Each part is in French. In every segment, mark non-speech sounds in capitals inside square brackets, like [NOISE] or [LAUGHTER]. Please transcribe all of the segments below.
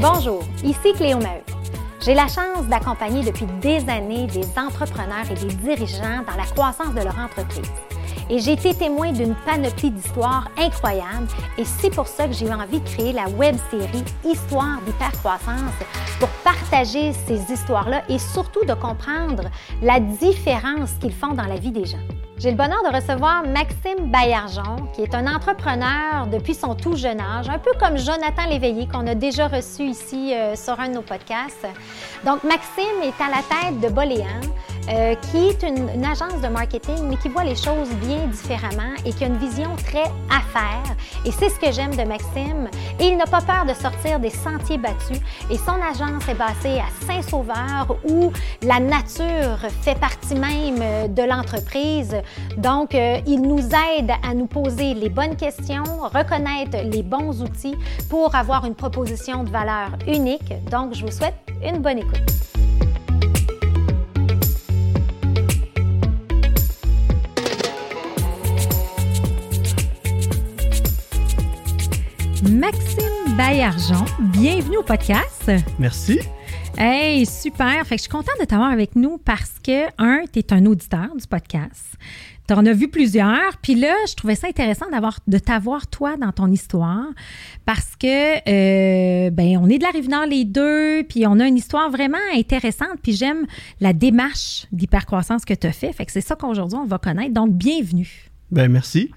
Bonjour, ici Cléo Maheu. J'ai la chance d'accompagner depuis des années des entrepreneurs et des dirigeants dans la croissance de leur entreprise. Et j'ai été témoin d'une panoplie d'histoires incroyables et c'est pour ça que j'ai eu envie de créer la web série Histoire d'hypercroissance pour partager ces histoires-là et surtout de comprendre la différence qu'ils font dans la vie des gens. J'ai le bonheur de recevoir Maxime Baillargeon, qui est un entrepreneur depuis son tout jeune âge, un peu comme Jonathan Léveillé, qu'on a déjà reçu ici euh, sur un de nos podcasts. Donc, Maxime est à la tête de Boléan, euh, qui est une, agence de marketing, mais qui voit les choses bien différemment et qui a une vision très affaire. Et c'est ce que j'aime de Maxime. Et il n'a pas peur de sortir des sentiers battus. Et son agence est basée à Saint-Sauveur, où la nature fait partie même de l'entreprise. Donc, euh, il nous aide à nous poser les bonnes questions, reconnaître les bons outils pour avoir une proposition de valeur unique. Donc, je vous souhaite une bonne écoute. Maxime Baillargeon, bienvenue au podcast. Merci. Hey, super. Fait que je suis contente de t'avoir avec nous parce que, un, tu es un auditeur du podcast. Tu en as vu plusieurs. Puis là, je trouvais ça intéressant d'avoir, de t'avoir, toi, dans ton histoire parce que, euh, ben, on est de la Rive-Nord les deux, puis on a une histoire vraiment intéressante. Puis j'aime la démarche d'hypercroissance que tu as fait. Fait que c'est ça qu'aujourd'hui, on va connaître. Donc, bienvenue. Ben merci.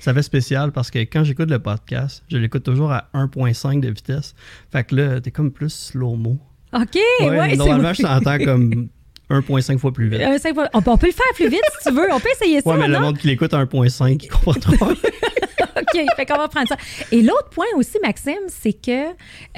Ça fait spécial parce que quand j'écoute le podcast, je l'écoute toujours à 1.5 de vitesse. Fait que là, t'es comme plus slow-mo. OK, ouais. ouais normalement, je t'entends comme [LAUGHS] 1.5 fois plus vite. on, peut, le faire plus vite si tu veux. On peut essayer ça. Ouais, mais le monde qui l'écoute à 1.5, il comprend trop. [LAUGHS] OK, fait qu'on va prendre ça. Et l'autre point aussi, Maxime, c'est que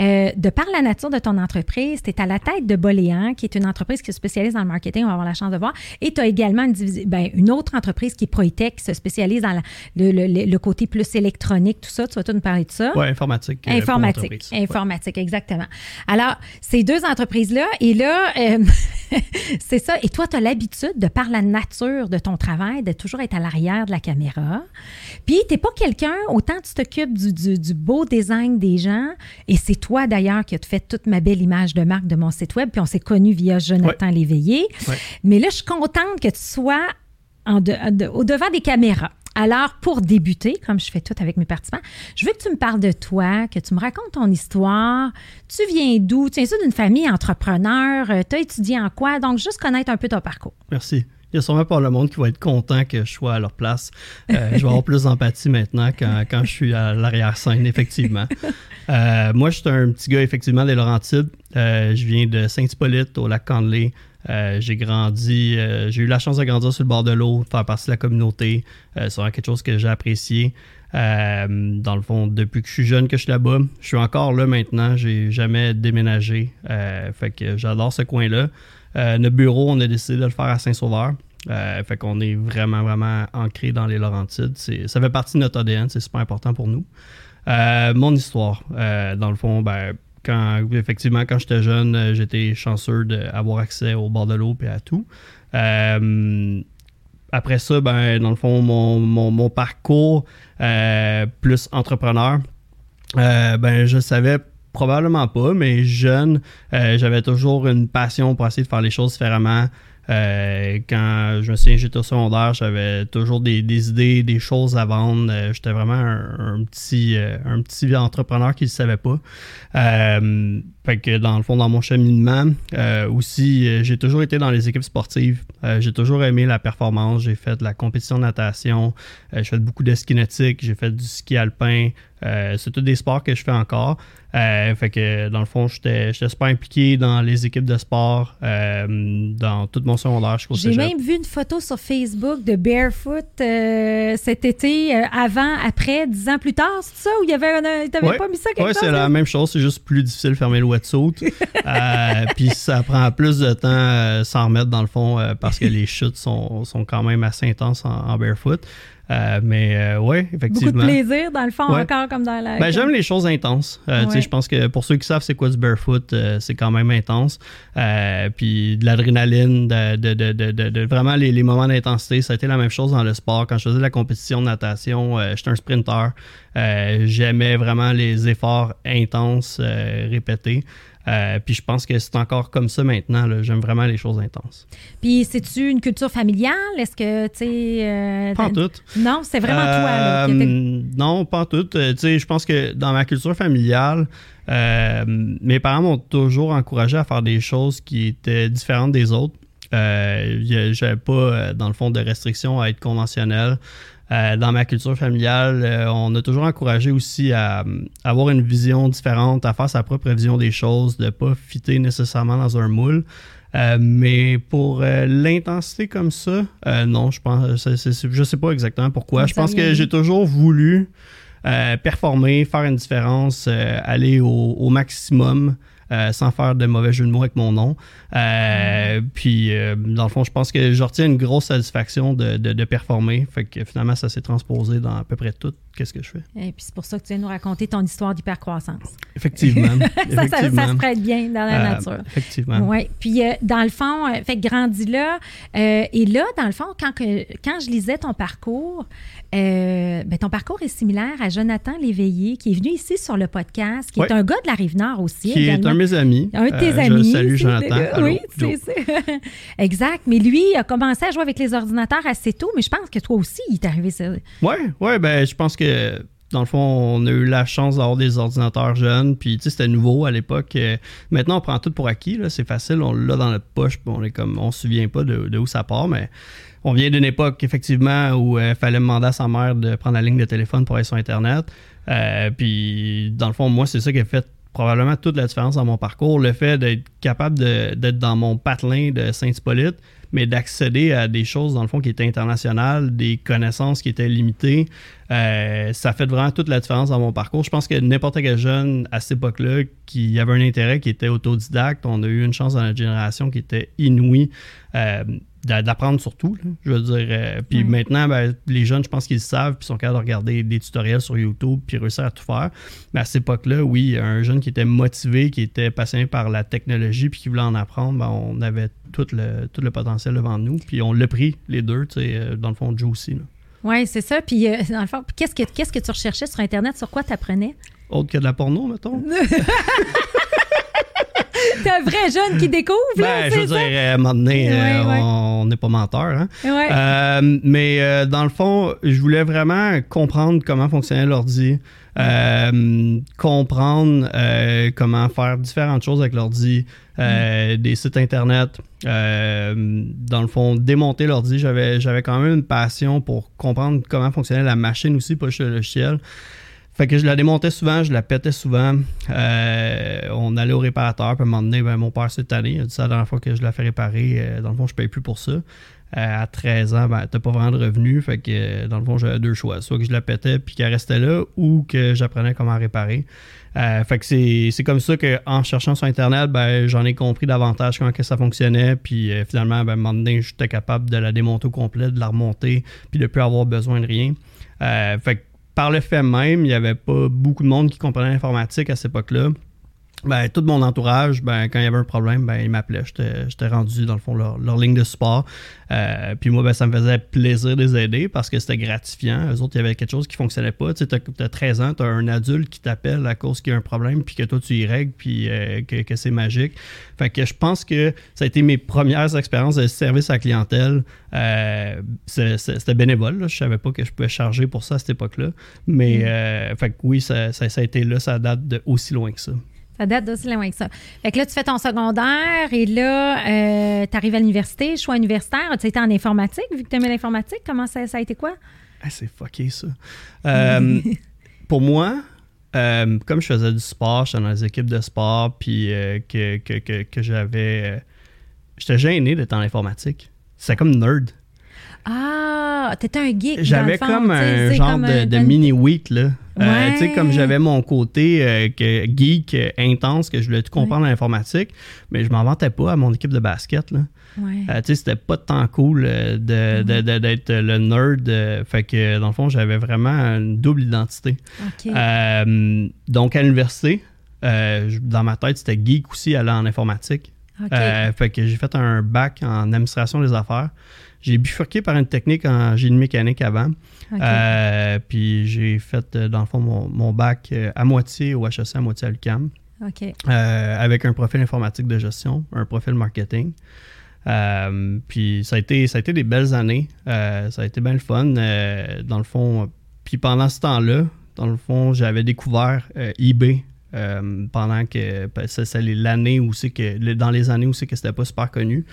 euh, de par la nature de ton entreprise, tu es à la tête de Boléan, qui est une entreprise qui se spécialise dans le marketing, on va avoir la chance de voir, et tu as également une, ben, une, autre entreprise qui est Proitech, qui se spécialise dans le, le, côté plus électronique, tout ça. Tu vas tout nous parler de ça. Oui, informatique. Euh, informatique, informatique, exactement. Alors, ces deux entreprises-là, et là, euh, [LAUGHS] c'est ça. Et toi, tu as l'habitude, de par la nature de ton travail, de toujours être à l'arrière de la caméra. Puis, tu n'es pas quelqu'un, autant tu t'occupes du, beau design des gens, et c'est toi d'ailleurs qui as fait toute ma belle image de marque de mon site web, puis on s'est connus via Jonathan Léveillé. Mais là, je suis contente que tu sois au devant des caméras. Alors, pour débuter, comme je fais tout avec mes participants, je veux que tu me parles de toi, que tu me racontes ton histoire. Tu viens d'où? Tu viens d'une famille entrepreneur? Euh, tu as étudié en quoi? Donc, juste connaître un peu ton parcours. Merci. Il y a sûrement pas le monde qui va être content que je sois à leur place. Euh, je vais avoir plus d'empathie maintenant quand, quand, je suis à l'arrière-scène, effectivement. Euh, moi, je suis un petit gars, effectivement, des Laurentides. je viens de Saint-Hippolyte, au lac. Euh, j'ai grandi, euh, j'ai eu la chance de grandir sur le bord de l'eau, faire partie de la communauté. Euh, c'est vraiment quelque chose que j'ai apprécié. dans le fond, depuis que je suis jeune que je suis là-bas, je suis encore là maintenant. J'ai jamais déménagé. fait que j'adore ce coin-là. Notre bureau, on a décidé de le faire à Saint-Sauveur. fait qu'on est vraiment, vraiment ancré dans les Laurentides. Ça fait partie de notre ADN, c'est super important pour nous. mon histoire, dans le fond, ben, effectivement, quand j'étais jeune, euh, j'étais chanceux d'avoir accès au bord de l'eau et à tout. Euh, après ça, ben, dans le fond, mon, parcours euh, plus entrepreneur, ben, je savais probablement pas, mais jeune, j'avais toujours une passion pour essayer de faire les choses différemment. Euh, quand je me souviens, j'étais au secondaire, j'avais toujours des, idées, des choses à vendre. Euh, j'étais vraiment un, petit, euh, un petit entrepreneur qui ne savait pas. fait que dans le fond, dans mon cheminement, aussi, j'ai toujours été dans les équipes sportives. j'ai toujours aimé la performance. J'ai fait de la compétition de natation. j'ai fait beaucoup de ski nautique. J'ai fait du ski alpin. C'est tous des sports que je fais encore. Euh, fait que dans le fond, j'étais super impliqué dans les équipes de sport, euh, dans tout mon secondaire J'ai même vu une photo sur Facebook de Barefoot euh, cet été, avant, après, dix ans plus tard, c'est ça? Ou il y avait un, t'avais pas mis ça quelque Oui, c'est la même chose, c'est juste plus difficile de fermer le wetsuit. [LAUGHS] Puis ça prend plus de temps sans remettre dans le fond parce que [LAUGHS] les chutes sont, sont quand même assez intenses en, barefoot. Euh, mais oui, effectivement. Beaucoup de plaisir, dans le fond, encore comme dans la. Ben, j'aime les choses intenses. Je pense que pour ceux qui savent c'est quoi du barefoot, c'est quand même intense. puis de l'adrénaline, de, de, de, de, vraiment les, les moments d'intensité, ça a été la même chose dans le sport. Quand je faisais de la compétition de natation, j'étais un sprinter. J'aimais vraiment les efforts intenses répétés. Euh, puis je pense que c'est encore comme ça maintenant. J'aime vraiment les choses intenses. Puis c'est-tu une culture familiale? Est-ce que, tu sais... Euh, pas en tout. Non, c'est vraiment toi. Là, euh, non, pas en tout. tu sais, je pense que dans ma culture familiale, mes parents m'ont toujours encouragé à faire des choses qui étaient différentes des autres. Euh, J'avais pas, dans le fond, de restrictions à être conventionnel. Euh, dans ma culture familiale, euh, on a toujours encouragé aussi à, avoir une vision différente, à faire sa propre vision des choses, de ne pas fitter nécessairement dans un moule. Euh, mais pour l'intensité comme ça, non, je pense, je sais pas exactement pourquoi. Je pense que j'ai toujours voulu performer, faire une différence, aller au maximum. Euh, sans faire de mauvais jeu de mots avec mon nom. Euh, puis, euh, dans le fond, je pense que je retiens une grosse satisfaction de, de, performer. Fait que finalement, ça s'est transposé dans à peu près tout qu'est-ce que je fais? Et puis, c'est pour ça que tu viens nous raconter ton histoire d'hypercroissance. Effectivement. [LAUGHS] ça, ça, se prête bien dans la nature. Effectivement. Oui. Puis, dans le fond, fait grandi là. et là, dans le fond, quand, que, quand je lisais ton parcours, ben, ton parcours est similaire à Jonathan Léveillé, qui est venu ici sur le podcast, qui est un gars de la Rive-Nord aussi. Qui est un mes amis. Un de tes euh, amis. salut Jonathan. oui, c'est ça. [LAUGHS] exact. Mais lui a commencé à jouer avec les ordinateurs assez tôt, mais je pense que toi aussi, il t'est arrivé ça. Oui, ouais, ben je pense que dans le fond, on a eu la chance d'avoir des ordinateurs jeunes, puis c'était nouveau à l'époque. Euh, maintenant, on prend tout pour acquis, c'est facile, on l'a dans notre poche, puis on est comme, on se souvient pas de, où ça part, mais on vient d'une époque, effectivement, où il euh, fallait demander à sa mère de prendre la ligne de téléphone pour aller sur Internet. puis, dans le fond, moi, c'est ça qui a fait probablement toute la différence dans mon parcours. Le fait d'être capable d'être dans mon patelin de Saint-Hippolyte, mais d'accéder à des choses, dans le fond, qui étaient internationales, des connaissances qui étaient limitées, euh, ça fait vraiment toute la différence dans mon parcours. Je pense que n'importe quel jeune à cette époque-là qui avait un intérêt, qui était autodidacte, on a eu une chance dans notre génération qui était inouïe. Euh, d'apprendre surtout. je veux dire. Euh, puis maintenant, ben, les jeunes, je pense qu'ils savent, puis sont capables de regarder des tutoriels sur YouTube, puis réussir à tout faire. Mais à cette époque-là, oui, un jeune qui était motivé, qui était passionné par la technologie, puis qui voulait en apprendre, ben, on avait tout le, tout le potentiel devant nous. Puis on l'a pris, les deux, tu sais, euh, dans le fond, Joe aussi. Oui, c'est ça. Puis euh, dans le fond, qu'est-ce que, qu'est-ce que tu recherchais sur Internet? Sur quoi tu apprenais? Autre que de la porno, mettons. [LAUGHS] [LAUGHS] T'es un vrai jeune qui découvre, là, ben, je veux dire, à un moment donné, euh, on n'est pas menteur. Hein? Euh, mais euh, dans le fond, je voulais vraiment comprendre comment fonctionnait l'ordi. comprendre comment faire différentes choses avec l'ordi, mm. des sites internet, dans le fond, démonter l'ordi. J'avais, j'avais quand même une passion pour comprendre comment fonctionnait la machine aussi, pas juste le logiciel. Fait que je la démontais souvent, je la pétais souvent. Euh, on allait au réparateur, puis à un moment donné, ben, mon père cette année, il a dit ça la dernière fois que je la fait réparer. Euh, dans le fond, je ne paye plus pour ça. Euh, à 13 ans, ben, t'as pas vraiment de revenus. Fait que dans le fond, j'avais deux choix. Soit que je la pétais puis qu'elle restait là, ou que j'apprenais comment réparer. fait que c'est comme ça qu'en cherchant sur Internet, ben, j'en ai compris davantage comment que ça fonctionnait. Puis finalement, ben, à un moment donné, j'étais capable de la démonter au complet, de la remonter, puis de plus avoir besoin de rien. fait que par le fait même, il n'y avait pas beaucoup de monde qui comprenait l'informatique à cette époque-là ben, tout mon entourage, ben, quand il y avait un problème, ben, ils m'appelaient. J'étais rendu, dans le fond, leur, ligne de support. Euh, puis moi, ben, ça me faisait plaisir de les aider parce que c'était gratifiant. Eux autres, il y avait quelque chose qui fonctionnait pas. Tu sais, as, 13 ans, tu as un adulte qui t'appelle à cause qu'il y a un problème, puis que toi, tu y règles, puis euh, que, c'est magique. Fait que je pense que ça a été mes premières expériences de service à la clientèle. Euh, c'était bénévole. Là. Je savais pas que je pouvais charger pour ça à cette époque-là. Mais, mm. fait que oui, ça, ça, a été là, ça date de aussi loin que ça. Ça date d'aussi loin que ça. Fait que là, tu fais ton secondaire et là, euh, tu arrives à l'université, choix universitaire. Tu étais en informatique, vu que tu aimais l'informatique. Comment ça, ça, a été quoi? Ah, c'est fucké, ça. Euh, [LAUGHS] pour moi, euh, comme je faisais du sport, j'étais dans les équipes de sport, puis que, que, que, que j'avais. j'étais gêné d'être en informatique. C'est comme nerd. Ah, t'étais un geek. J'avais comme un genre de, mini-week, là. Euh, tu sais, comme j'avais mon côté euh, que, geek euh, intense, que je voulais tout comprendre en informatique, mais je m'en vantais pas à mon équipe de basket. Là. Ouais. Euh, tu sais, c'était pas tant cool euh, de- de- de- d'être le nerd. euh, fait que, dans le fond, j'avais vraiment une double identité. Donc, à l'université, dans ma tête, c'était geek aussi, aller en informatique. Fait que j'ai fait un bac en administration des affaires. J'ai bifurqué par une technique en génie mécanique avant. Euh, puis j'ai fait, euh, dans le fond, mon, mon bac euh, à moitié au HEC, à moitié à euh, avec un profil informatique de gestion, un profil marketing. Euh, puis ça a, été, ça a été des belles années. Ça a été bien le fun. Dans le fond, puis pendant ce temps-là, dans le fond, j'avais découvert eBay. pendant que c'est l'année où c'est que dans les années où c'est que c'était pas super connu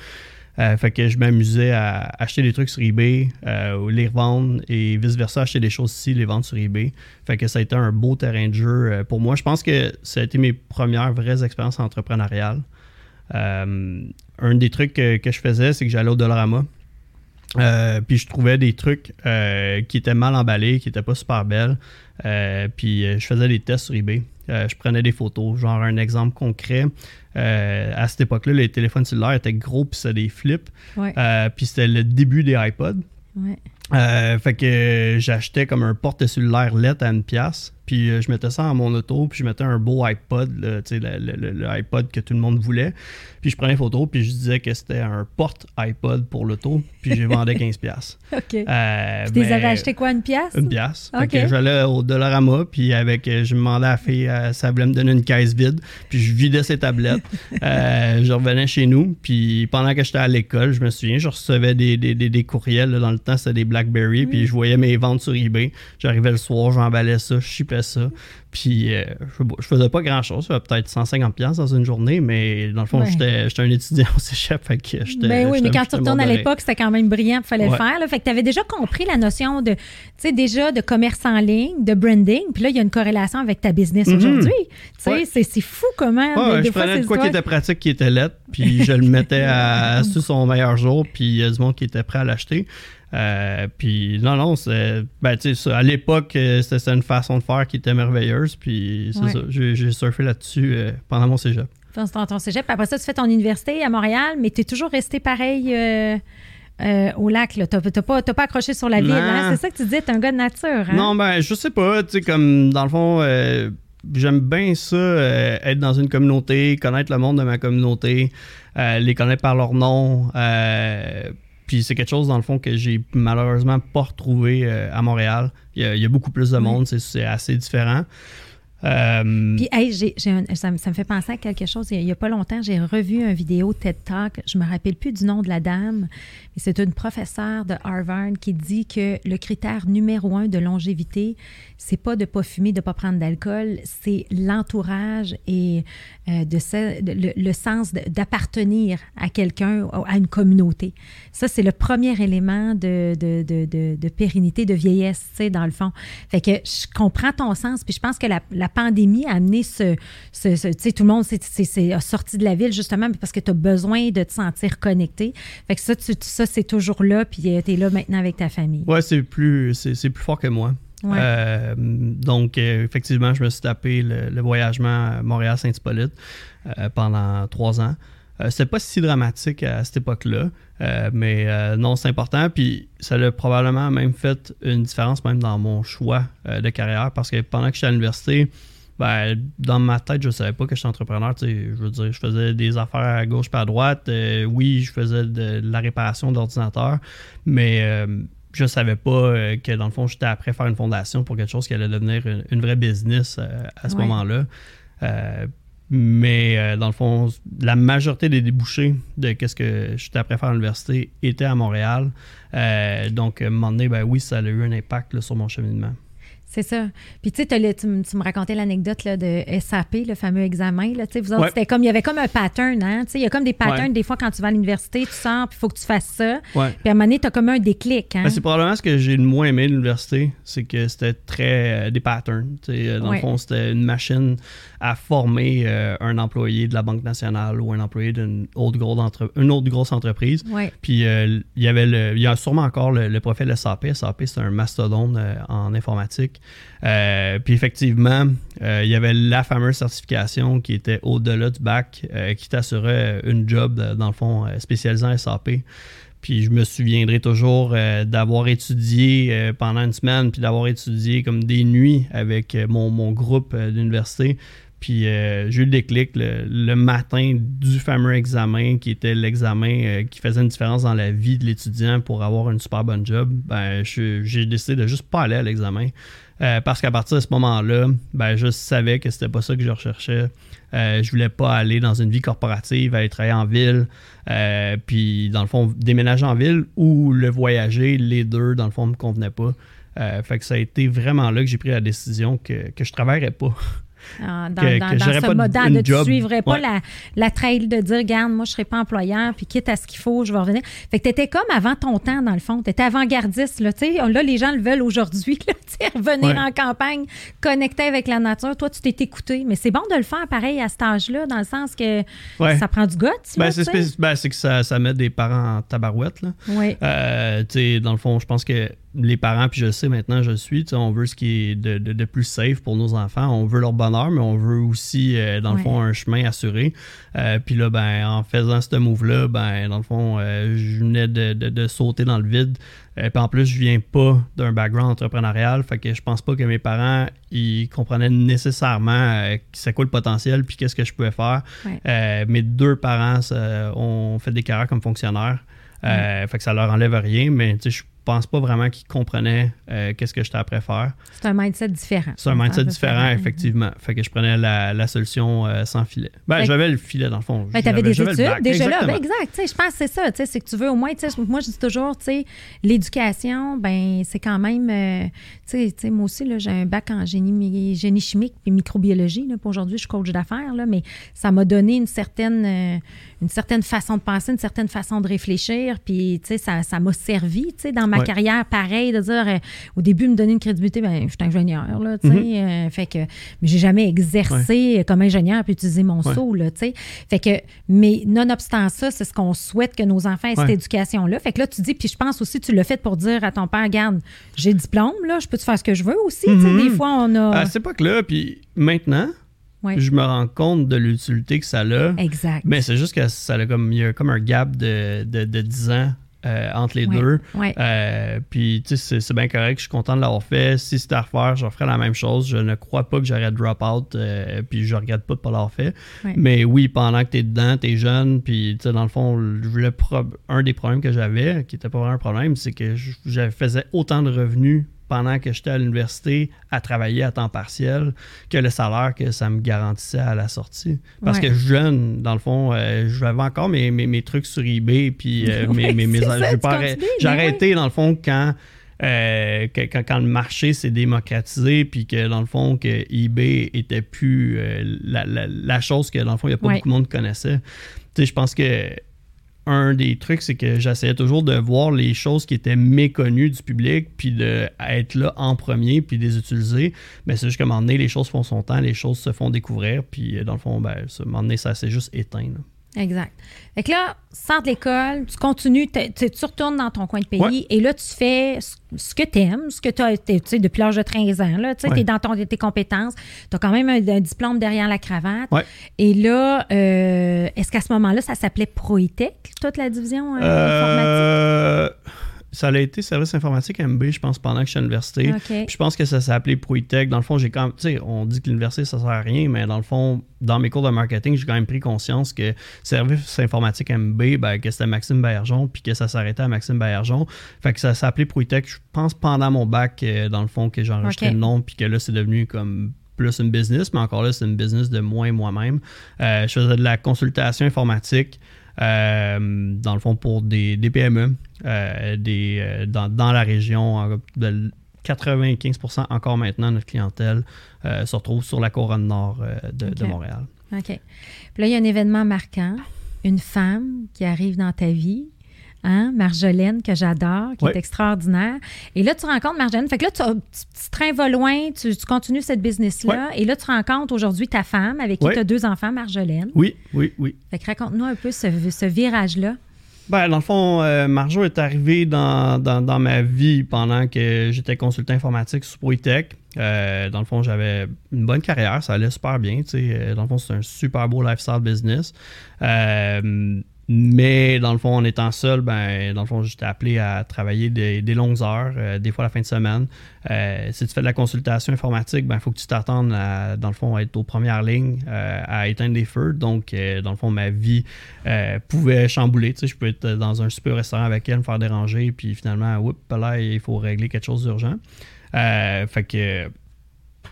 Euh, fait que je m'amusais à acheter des trucs sur eBay, euh, les revendre et vice-versa, acheter des choses ici, les vendre sur eBay. Fait que ça a été un beau terrain de jeu euh, pour moi. Je pense que ça a été mes premières vraies expériences entrepreneuriales. Un des trucs que, je faisais, c'est que j'allais au Dollarama. Puis je trouvais des trucs qui étaient mal emballés, qui n'étaient pas super belles. Puis je faisais des tests sur eBay. Euh, je prenais des photos. Genre un exemple concret. euh, à cette époque-là, les téléphones cellulaires étaient gros puis c'était des flips. Ouais. Euh, puis c'était le début des iPods. Ouais. Fait que j'achetais comme un porte-cellulaire LED à une pièce. Puis euh, je mettais ça dans mon auto, puis je mettais un beau iPod, le, le- le- le iPod que tout le monde voulait. Puis je prenais une photo, puis je disais que c'était un porte-iPod pour l'auto, puis je vendais [LAUGHS] 15$. piastres. OK. Euh, Puis tu avais acheté quoi, une pièce? Une pièce. Ok. j'allais au Dollarama, puis avec, euh, je demandais à la fille, euh, ça voulait me donner une caisse vide, puis je vidais ses tablettes. [LAUGHS] Euh, je revenais chez nous, puis pendant que j'étais à l'école, je me souviens, je recevais des, des, des- des courriels. là, dans le temps, c'était des BlackBerry, puis je voyais mes ventes sur eBay. J'arrivais le soir, j'emballais ça, je chipais ça. Puis euh, je, je faisais pas grand-chose, peut-être 150$ piastres dans une journée, mais dans le fond, Ouais. j'étais un étudiant au cégep, fait que j'étais... Ben oui, mais quand tu retournes à l'époque, c'était quand même brillant, il fallait le faire. Là. Fait que tu avais déjà compris la notion de, tu sais, déjà de commerce en ligne, de branding. Puis là, il y a une corrélation avec ta business Mhm. aujourd'hui. Tu sais, Ouais. c'est, fou comment. Des- je fois, prenais de quoi qui était pratique, qui était lettre, puis je le mettais à, [LAUGHS] sur son meilleur jour, puis il y a du monde qui était prêt à l'acheter. Euh, puis non, non, c'est. Ben, tu sais, ça, à l'époque, euh, c'était une façon de faire qui était merveilleuse, puis c'est Ouais. ça. J'ai j'ai surfé là-dessus euh, pendant mon cégep. Dans ton, cégep. Puis Après ça, tu fais ton université à Montréal, mais tu es toujours resté pareil euh, au lac. Tu n'as pas, t'as pas accroché sur la ville. Hein? C'est ça que tu dis, tu es un gars de nature. Hein? Non, ben, je sais pas, tu sais, comme dans le fond, j'aime bien ça, euh, être dans une communauté, connaître le monde de ma communauté, euh, les connaître par leur nom. euh, puis c'est quelque chose, dans le fond, que j'ai malheureusement pas retrouvé euh, à Montréal. Il y, a, il y a beaucoup plus de monde, c'est assez différent. Euh, Puis, hey, j'ai un- ça, me- ça me fait penser à quelque chose. Il n'y a, pas longtemps, j'ai revu une vidéo TED Talk. Je me rappelle plus du nom de la dame, mais c'est une professeure de Harvard qui dit que le critère numéro un de longévité, c'est pas de pas fumer, de pas prendre d'alcool, c'est l'entourage et euh, de ce- le, le sens d'appartenir à quelqu'un, à une communauté. Ça, c'est le premier élément de, de, de, pérennité, de vieillesse, tu sais, dans le fond. Fait que je comprends ton sens, puis je pense que la pandémie a amené ce... ce, ce- tu sais, tout le monde s'est- sorti de la ville, justement, parce que tu as besoin de te sentir connecté. Fait que ça, tu- ça c'est toujours là, puis tu es là maintenant avec ta famille. Ouais, c'est plus, c'est, plus fort que moi. Ouais. Euh, donc, euh, effectivement, je me suis tapé le, le voyagement à Montréal-Saint-Hippolyte euh, pendant trois ans. Euh, c'était pas si dramatique à cette époque-là, euh, mais euh, non, c'est important. Puis ça a probablement même fait une différence même dans mon choix de carrière parce que pendant que j'étais à l'université, ben, dans ma tête, je savais pas que j'étais entrepreneur. Tu sais, je veux dire, je faisais des affaires à gauche pas à droite. Oui, je faisais de, la réparation d'ordinateur, mais je savais pas que dans le fond, j'étais après faire une fondation pour quelque chose qui allait devenir une, une vraie business à ce Ouais. moment-là. Mais euh, dans le fond, la majorité des débouchés de qu'est-ce que j'étais après faire à l'université étaient à Montréal. Euh, donc, à un moment donné, ben oui, ça a eu un impact là, sur mon cheminement. C'est ça. Puis tu sais, tu, me- tu me racontais l'anecdote là, de SAP, le fameux examen. Là, vous autres, Ouais. c'était comme, il y avait comme un pattern. Hein? Tu sais, Il y a comme des patterns Ouais. des fois quand tu vas à l'université, tu sors, puis il faut que tu fasses ça. Ouais. Puis à un moment donné, tu as comme un déclic. Hein? Ben, c'est probablement ce que j'ai le moins aimé de l'université, c'est que c'était très euh, des patterns. Dans le fond, c'était une machine à former euh, un employé de la Banque nationale ou un employé d'une autre, grosse entre- une autre grosse entreprise. Ouais. Puis euh, il y avait le, il y a sûrement encore le, le profil SAP. SAP, c'est un mastodonte euh, en informatique. puis effectivement, il y avait la fameuse certification qui était au-delà du bac, qui t'assurait une job, dans le fond, spécialisée en SAP. Puis je me souviendrai toujours d'avoir étudié pendant une semaine, puis d'avoir étudié comme des nuits avec mon, mon groupe d'université puis euh, j'ai eu le déclic le, matin du fameux examen qui était l'examen euh, qui faisait une différence dans la vie de l'étudiant pour avoir une super bonne job. Ben, j'ai décidé de juste pas aller à l'examen. Euh, parce qu'à partir de ce moment-là, ben, je savais que c'était pas ça que je recherchais. je voulais pas aller dans une vie corporative, aller travailler en ville, puis dans le fond, déménager en ville ou le voyager, les deux, dans le fond, me convenaient pas. fait que ça a été vraiment là que j'ai pris la décision que, que je travaillerais pas. [LAUGHS] Dans, ce mode de tu ne suivrais pas la, la, trail de dire, regarde, moi, je ne serai pas employeur, puis quitte à ce qu'il faut, je vais revenir. Fait que tu étais comme avant ton temps, dans le fond. Tu étais avant-gardiste. Là, là, les gens le veulent aujourd'hui, [LAUGHS] revenir en campagne, connecter avec la nature. Toi, tu t'es écouté. Mais c'est bon de le faire pareil à cet âge-là, dans le sens que ça prend du goût. Ben, ben, c'est que ça, ça met des parents en tabarouette. Là. Oui. Euh, dans le fond, je pense que les parents, puis je le sais maintenant, je le suis, on veut ce qui est de, plus safe pour nos enfants. On veut leur bonheur, mais on veut aussi, euh, dans le fond, un chemin assuré. Euh, puis là, ben, en faisant ce move-là, ben, dans le fond, euh, je venais de, sauter dans le vide. puis en plus, je viens pas d'un background entrepreneurial, fait que je pense pas que mes parents, ils comprenaient nécessairement c'est quoi le potentiel, puis qu'est-ce que je pouvais faire. mes deux parents ont fait des carrières comme fonctionnaires. fait que ça leur enlève rien, mais je pense pas vraiment qu'ils comprenaient euh, qu'est-ce que j'étais après faire. C'est un mindset différent. C'est un mindset différent, effectivement. Fait que je prenais la, solution euh, sans filet. Ben, j'avais le filet dans le fond. Ben, tu avais des études déjà là. Ben, exact. Je pense que c'est ça. C'est que tu veux au moins, moi je dis toujours, l'éducation, ben c'est quand même, euh, moi aussi, j'ai un bac en génie, génie chimique et microbiologie. Aujourd'hui, je suis coach d'affaires, mais ça m'a donné une certaine une certaine façon de penser, une certaine façon de réfléchir. Puis, tu sais, ça, ça m'a servi, tu sais, dans ma carrière, pareil, de dire, euh, au début, me donner une crédibilité, ben, je suis ingénieur, là, tu sais. Mm-hmm. Euh, fait que, mais j'ai jamais exercé comme ingénieur puis utiliser mon saut, là, tu sais. Fait que, mais nonobstant ça, c'est ce qu'on souhaite que nos enfants aient cette éducation-là. Fait que là, tu dis, puis je pense aussi, tu l'as fait pour dire à ton père, regarde, j'ai le diplôme, là, je peux te faire ce que je veux aussi, tu sais. Des mm-hmm. fois, on a. À cette époque-là, puis maintenant, je me rends compte de l'utilité que ça a. Exact. Mais c'est juste que ça a comme, il y a comme un gap de, de, 10 ans euh, entre les deux. Euh, puis, tu sais, c'est bien correct. Je suis content de l'avoir fait. Si c'était à refaire, je referais la même chose. Je ne crois pas que j'aurais drop out. Euh, puis, je regrette pas de pas l'avoir fait. Mais oui, pendant que tu es dedans, tu es jeune. Puis, tu sais, dans le fond, le un des problèmes que j'avais, qui n'était pas vraiment un problème, c'est que je faisais autant de revenus pendant que j'étais à l'université à travailler à temps partiel que le salaire que ça me garantissait à la sortie. Parce que jeune, dans le fond, euh, j'avais encore mes, mes, trucs sur eBay, puis euh, [LAUGHS] mes, mes, J'ai arrêté, dans le fond, quand, euh, quand, quand, le marché s'est démocratisé, puis que, dans le fond, que eBay était plus la, la, chose que, dans le fond, il n'y a pas beaucoup de monde qui connaissait. Tu sais, je pense que un des trucs, c'est que j'essayais toujours de voir les choses qui étaient méconnues du public, puis d'être là en premier, puis de les utiliser. Mais c'est juste qu'à un moment donné, les choses font son temps, les choses se font découvrir, puis dans le fond, ben, à un moment donné, ça s'est juste éteint. Exact. Fait que là, sors de l'école, tu continues, tu retournes dans ton coin de pays et là, tu fais ce que tu aimes, ce que tu as, tu sais, depuis l'âge de 13 ans. Tu es dans ton, tes compétences. Tu as quand même un, diplôme derrière la cravate. Et là, euh, est-ce qu'à ce, moment-là, ça s'appelait Proitech, toute la division euh, euh informatique? Ça a été service informatique MB, je pense, pendant que je suis à l'université. Je pense que ça s'est appelé Proitech. Dans le fond, j'ai quand même, tu sais, on dit que l'université, ça sert à rien, mais dans le fond, dans mes cours de marketing, j'ai quand même pris conscience que service informatique MB, ben, que c'était Maxime Baillargeon, puis que ça s'arrêtait à Maxime Baillargeon. Fait que ça s'est appelé Proitech, je pense, pendant mon bac, euh, dans le fond, que j'ai enregistré le nom, puis que là, c'est devenu comme plus une business, mais encore là, c'est une business de moi et moi-même. Euh, je faisais de la consultation informatique. Euh, dans le fond, pour des, PME euh, des, euh, dans, la région. De 95% encore maintenant, notre clientèle se retrouve sur la couronne nord de, Montréal. OK. Puis là, il y a un événement marquant, une femme qui arrive dans ta vie Hein? Marjolaine, que j'adore, qui est extraordinaire. Et là, tu rencontres Marjolaine. Fait que là, tu, tu, tu loin, tu, continues cette business-là. Et là, tu rencontres aujourd'hui ta femme avec qui tu as deux enfants, Marjolaine. Oui, oui, oui. Fait que raconte-nous un peu ce, ce virage-là. Ben, dans le fond, euh, Marjo est arrivé dans, dans, ma vie pendant que j'étais consultant informatique sur Poitech. Euh, dans le fond, j'avais une bonne carrière, ça allait super bien. Euh, dans le fond, c'est un super beau lifestyle business. Mais dans le fond, en étant seul, ben, dans le fond, j'étais appelé à travailler des, longues heures, euh, des fois la fin de semaine. Euh, si tu fais de la consultation informatique, il ben, faut que tu t'attendes dans le fond, à être aux premières lignes, euh, à éteindre des feux. Donc, dans le fond, ma vie pouvait chambouler. Tu sais, je peux être dans un super restaurant avec elle, me faire déranger, puis finalement, oups, là, il faut régler quelque chose d'urgent. fait que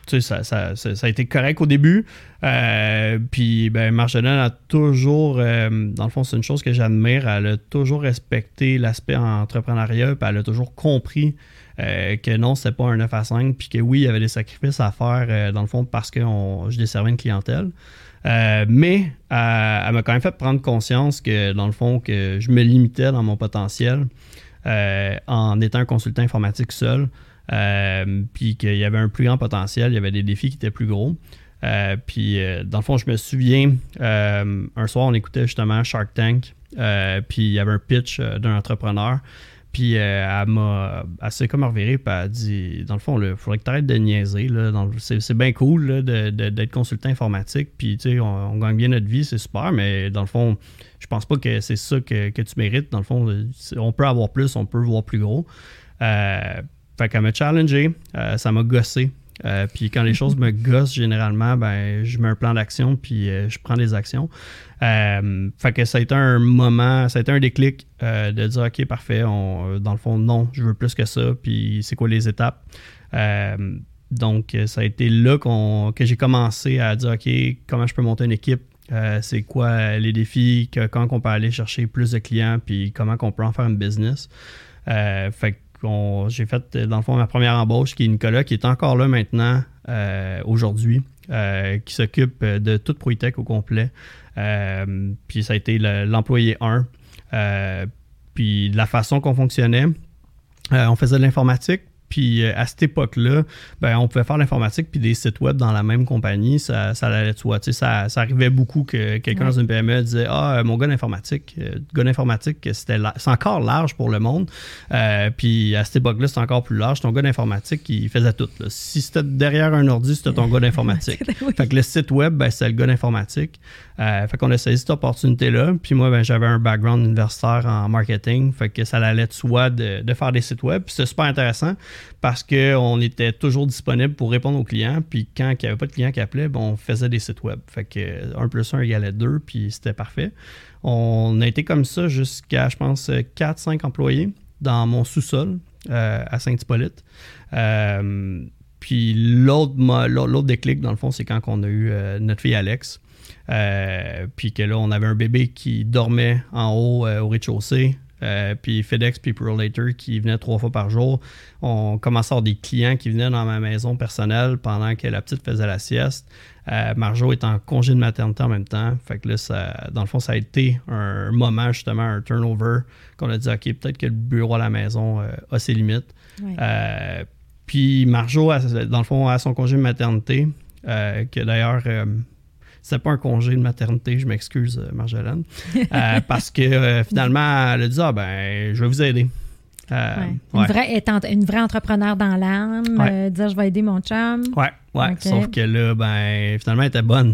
tu sais, ça, a été correct au début. Euh, puis, ben, Marjolaine a toujours, euh, dans le fond, c'est une chose que j'admire, elle a toujours respecté l'aspect entrepreneuriat, puis elle a toujours compris euh, que non, c'était pas un 9 à 5, puis que oui, il y avait des sacrifices à faire, dans le fond, parce que je desservais une clientèle. mais elle m'a quand même fait prendre conscience que, dans le fond, que je me limitais dans mon potentiel en étant un consultant informatique seul. Euh, puis qu'il y avait un plus grand potentiel, il y avait des défis qui étaient plus gros. Euh, puis, euh, dans le fond, je me souviens, un soir, on écoutait justement Shark Tank, puis il y avait un pitch d'un entrepreneur. Puis elle m'a assez comme reviré, puis elle a dit Dans le fond, il faudrait que tu arrêtes de niaiser. C'est bien cool d'être consultant informatique, puis tu sais, on, gagne bien notre vie, c'est super, mais dans le fond, je pense pas que c'est ça que, tu mérites. Dans le fond, on peut avoir plus, on peut voir plus gros. Fait qu'elle m'a challengé, euh, ça m'a gossé. Euh, puis quand les choses me [LAUGHS] gossent, généralement, ben, je mets un plan d'action, puis euh, je prends des actions. fait que ça a été un moment, ça a été un déclic de dire, OK, parfait, on, dans le fond, non, je veux plus que ça, puis c'est quoi les étapes? donc, ça a été là que j'ai commencé à dire, OK, comment je peux monter une équipe? c'est quoi les défis? Que, comment on peut aller chercher plus de clients? Puis comment on peut en faire un business? fait que j'ai fait, dans le fond, ma première embauche, qui est Nicolas, qui est encore là maintenant, euh, aujourd'hui, euh, qui s'occupe de toute ProItech au complet. Euh, puis ça a été l'employé 1. puis la façon qu'on fonctionnait, on faisait de l'informatique, puis euh, à cette époque-là, ben, on pouvait faire l'informatique puis des sites web dans la même compagnie, ça, ça allait de soi. Ça, ça arrivait beaucoup que quelqu'un dans une PME disait Ah, mon gars d'informatique, euh, gars d'informatique, c'est encore large pour le monde. Euh, puis à cette époque-là, c'est encore plus large. Ton gars d'informatique, il faisait tout. Si c'était derrière un ordi, c'était ton gars d'informatique. [LAUGHS] Fait que le site web, ben, c'est le gars d'informatique. fait qu'on a saisi cette opportunité-là. Puis moi, ben, j'avais un background universitaire en marketing. Fait que ça allait de soi de, de faire des sites web. Puis c'était super intéressant parce qu'on était toujours disponible pour répondre aux clients. Puis quand il n'y avait pas de clients qui appelaient, ben, on faisait des sites web. Fait que 1 plus 1 égalait 2, puis c'était parfait. On a été comme ça jusqu'à, je pense, 4-5 employés dans mon sous-sol euh, à Saint-Hippolyte. Euh, puis l'autre déclic, dans le fond, c'est quand on a eu euh, notre fille Alex. puis que là, on avait un bébé qui dormait en haut au rez-de-chaussée. Euh, puis FedEx puis Later qui venaient trois fois par jour. On commençait à avoir des clients qui venaient dans ma maison personnelle pendant que la petite faisait la sieste. Euh, Marjo est en congé de maternité en même temps. Fait que là, ça, dans le fond, ça a été un moment, justement, un turnover qu'on a dit, OK, peut-être que le bureau à la maison euh, a ses limites. puis Marjo, dans le fond, a son congé de maternité, que d'ailleurs c'était pas un congé de maternité, je m'excuse, euh, Marjolaine. Euh, [LAUGHS] parce que euh, finalement, elle a dit Ah, ben, je vais vous aider. Une, vraie, une vraie entrepreneur dans l'âme, dire je vais aider mon chum. Ouais, ouais. Sauf que là, ben, finalement, elle était bonne.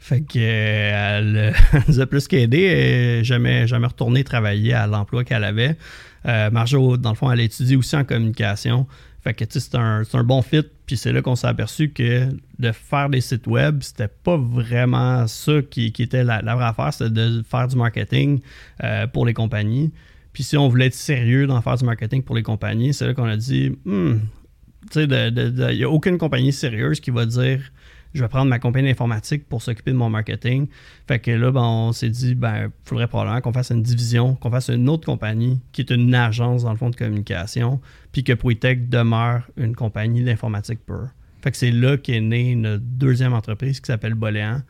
Fait que elle, [LAUGHS] nous a plus qu'aidé. Jamais, jamais retourné travailler à l'emploi qu'elle avait. Marjo, dans le fond, elle a étudié aussi en communication. Fait que c'est un, bon fit. Puis c'est là qu'on s'est aperçu que de faire des sites web, c'était pas vraiment ça qui, était la, vraie affaire, c'était de faire du marketing euh, pour les compagnies. Puis si on voulait être sérieux dans faire du marketing pour les compagnies, c'est là qu'on a dit, hmm, tu sais, il n'y a aucune compagnie sérieuse qui va dire je vais prendre ma compagnie informatique pour s'occuper de mon marketing. Fait que là, ben, on s'est dit, ben, faudrait probablement qu'on fasse une division, qu'on fasse une autre compagnie qui est une agence dans le fond de communication, puis que Poitech demeure une compagnie d'informatique pure. Fait que c'est là qu'est née notre deuxième entreprise qui s'appelle Boléan.